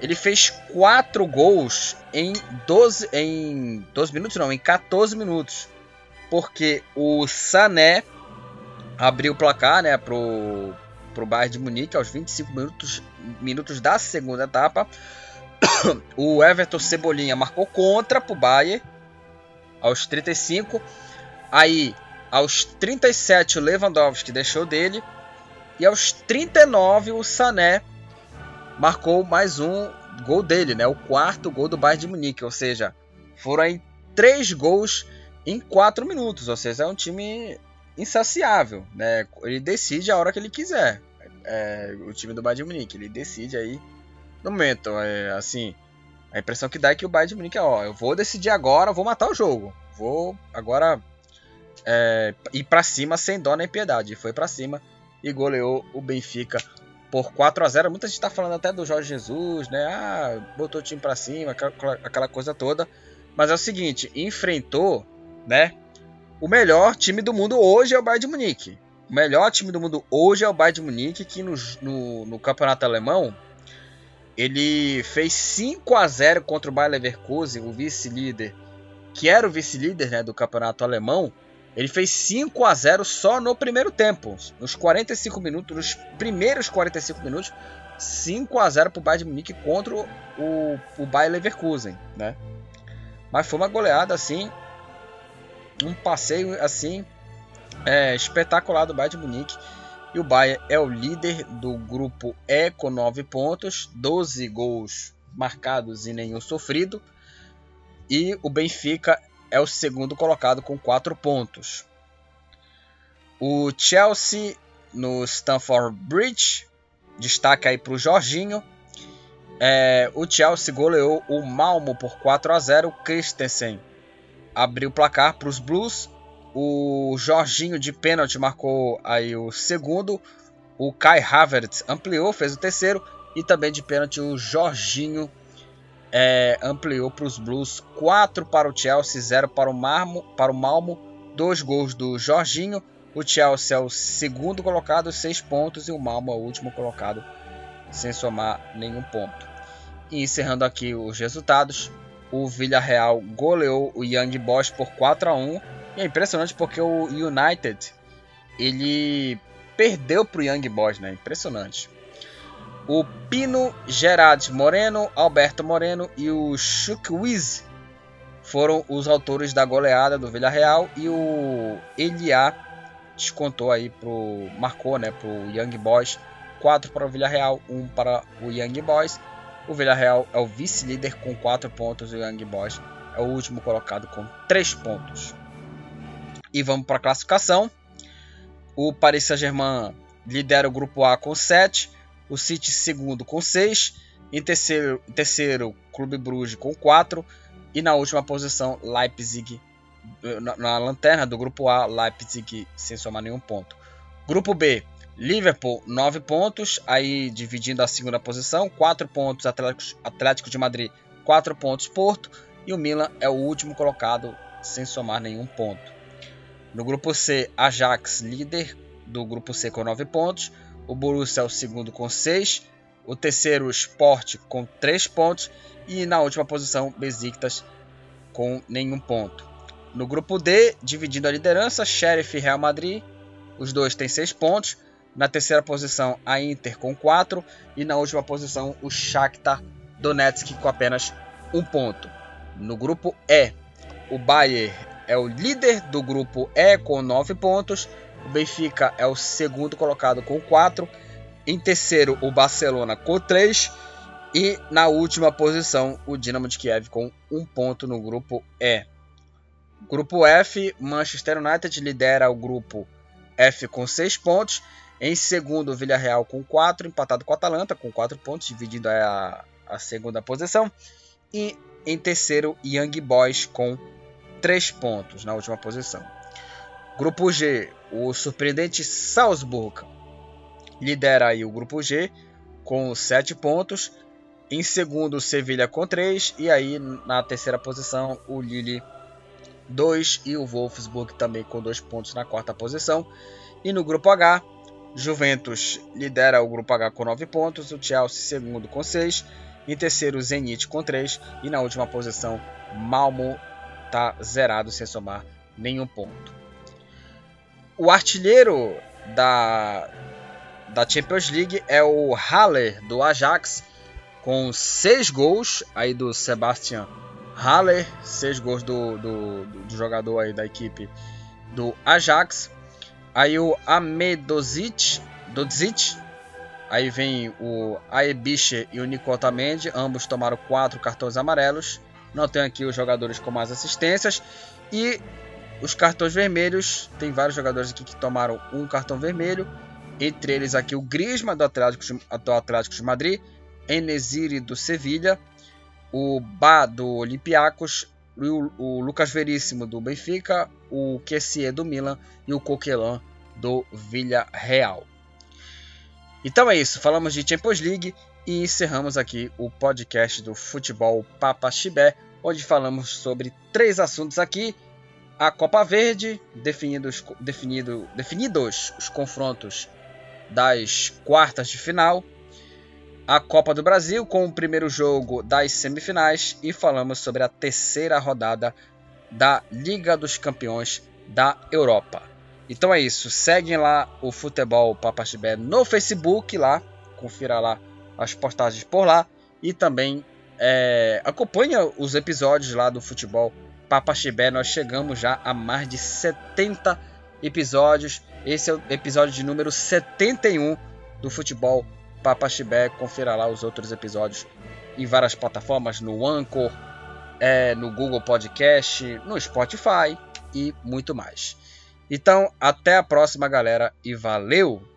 Ele fez 4 gols em 12, em 12 minutos, não, em 14 minutos. Porque o Sané abriu o placar né, pro, pro Bayern de Munique aos 25 minutos, minutos da segunda etapa o Everton Cebolinha marcou contra pro Bayern aos 35. Aí, aos 37, o Lewandowski deixou dele. E aos 39, o Sané marcou mais um gol dele, né? O quarto gol do Bayern de Munique. Ou seja, foram aí três gols em quatro minutos. Ou seja, é um time insaciável, né? Ele decide a hora que ele quiser. É, o time do Bayern de Munique. Ele decide aí no momento. É, assim, a impressão que dá é que o Bayern de Munique é, ó, eu vou decidir agora, vou matar o jogo. Vou agora é, ir para cima sem dó nem piedade. Foi para cima e goleou o Benfica por 4 a 0 Muita gente tá falando até do Jorge Jesus, né? Ah, botou o time para cima, aquela, aquela coisa toda. Mas é o seguinte, enfrentou, né? O melhor time do mundo hoje é o Bayern de Munique. O melhor time do mundo hoje é o Bayern de Munique, que no, no, no campeonato alemão ele fez 5 a 0 contra o Bayer Leverkusen, o vice-líder, que era o vice-líder né, do campeonato alemão. Ele fez 5 a 0 só no primeiro tempo. Nos 45 minutos, nos primeiros 45 minutos, 5 a 0 para o Bayern de Munique contra o, o Bayer Leverkusen, né? Mas foi uma goleada assim, um passeio assim é, espetacular do Bayern de Munique E o Bayern é o líder do grupo E com 9 pontos, 12 gols marcados e nenhum sofrido. E o Benfica é o segundo colocado com 4 pontos. O Chelsea no Stamford Bridge, destaque aí para o Jorginho. É, o Chelsea goleou o Malmo por 4 a 0. Christensen abriu o placar para os Blues o Jorginho de pênalti marcou aí o segundo. O Kai Havertz ampliou, fez o terceiro. E também de pênalti o Jorginho é, ampliou para os Blues. 4 para o Chelsea, 0 para o, Marmo, para o Malmo. Dois gols do Jorginho. O Chelsea é o segundo colocado, 6 pontos. E o Malmo é o último colocado, sem somar nenhum ponto. E encerrando aqui os resultados. O Villarreal goleou o Young Boys por 4 a 1 e é impressionante porque o United ele perdeu para o Young Boys, né? Impressionante. O Pino Gerard Moreno, Alberto Moreno e o Chukwueze foram os autores da goleada do Villarreal e o Eliá descontou aí pro marcou, né, pro Young Boys, 4 para o Villarreal, 1 para o Young Boys. O Villarreal é o vice-líder com 4 pontos e o Young Boys é o último colocado com 3 pontos. E vamos para a classificação. O Paris Saint-Germain lidera o grupo A com 7, o City segundo com 6, em terceiro, terceiro Clube Bruges com 4 e na última posição Leipzig na, na, lanterna do grupo A, Leipzig sem somar nenhum ponto. Grupo B, Liverpool 9 pontos, aí dividindo a segunda posição, 4 pontos Atlético, Atlético de Madrid, 4 pontos Porto e o Milan é o último colocado sem somar nenhum ponto. No grupo C, Ajax líder do grupo C com 9 pontos. O Borussia é o segundo com 6. O terceiro, o Sport, com 3 pontos. E na última posição, Besiktas com nenhum ponto. No grupo D, dividindo a liderança, Sheriff e Real Madrid. Os dois têm 6 pontos. Na terceira posição, a Inter com 4. E na última posição, o Shakhtar Donetsk com apenas 1 ponto. No grupo E, o Bayern é o líder do grupo E com 9 pontos. O Benfica é o segundo colocado com 4. Em terceiro, o Barcelona com 3. E na última posição, o Dinamo de Kiev com 1 ponto no grupo E. Grupo F, Manchester United lidera o grupo F com 6 pontos. Em segundo, o Villarreal com 4, empatado com o Atalanta com 4 pontos, dividindo a, a segunda posição. E em terceiro, Young Boys com 3 pontos na última posição. Grupo G, o surpreendente Salzburg lidera aí o grupo G com 7 pontos. Em segundo, Sevilha com 3. E aí na terceira posição, o Lille 2 e o Wolfsburg também com 2 pontos na quarta posição. E no grupo H, Juventus lidera o grupo H com 9 pontos, o Chelsea segundo com 6, em terceiro o Zenit com 3 e na última posição Malmo está zerado sem somar nenhum ponto. O artilheiro da, da Champions League é o Haller do Ajax, com seis gols aí do Sebastian Haller, seis gols do, do, do jogador aí da equipe do Ajax. Aí o Amedozic, Dodzic, aí vem o Aebiche e o Nico Otamendi, ambos tomaram quatro cartões amarelos. Não tem aqui os jogadores com mais assistências. E os cartões vermelhos, tem vários jogadores aqui que tomaram um cartão vermelho. Entre eles aqui o Grisma do Atlético, do Atlético de Madrid, Enesiri do Sevilha, o Ba do Olympiacos, o, o Lucas Veríssimo do Benfica, o Kessier do Milan. E o Coquelin do Villarreal. Então é isso, falamos de Champions League e encerramos aqui o podcast do Futebol Papa Chibé, onde falamos sobre três assuntos aqui: a Copa Verde, definidos, definido, definidos os confrontos das quartas de final, a Copa do Brasil com o primeiro jogo das semifinais. E falamos sobre a terceira rodada da Liga dos Campeões da Europa. Então é isso, seguem lá o Futebol Papa Chibé no Facebook lá, confira lá as postagens por lá. E também é, acompanha os episódios lá do futebol Papa Chibé. Nós chegamos já a mais de 70 episódios. Esse é o episódio de número 71 do Futebol Papa Chibé. Confira lá os outros episódios em várias plataformas, no Anchor, é, no Google Podcast, no Spotify e muito mais. Então, até a próxima, galera, e valeu!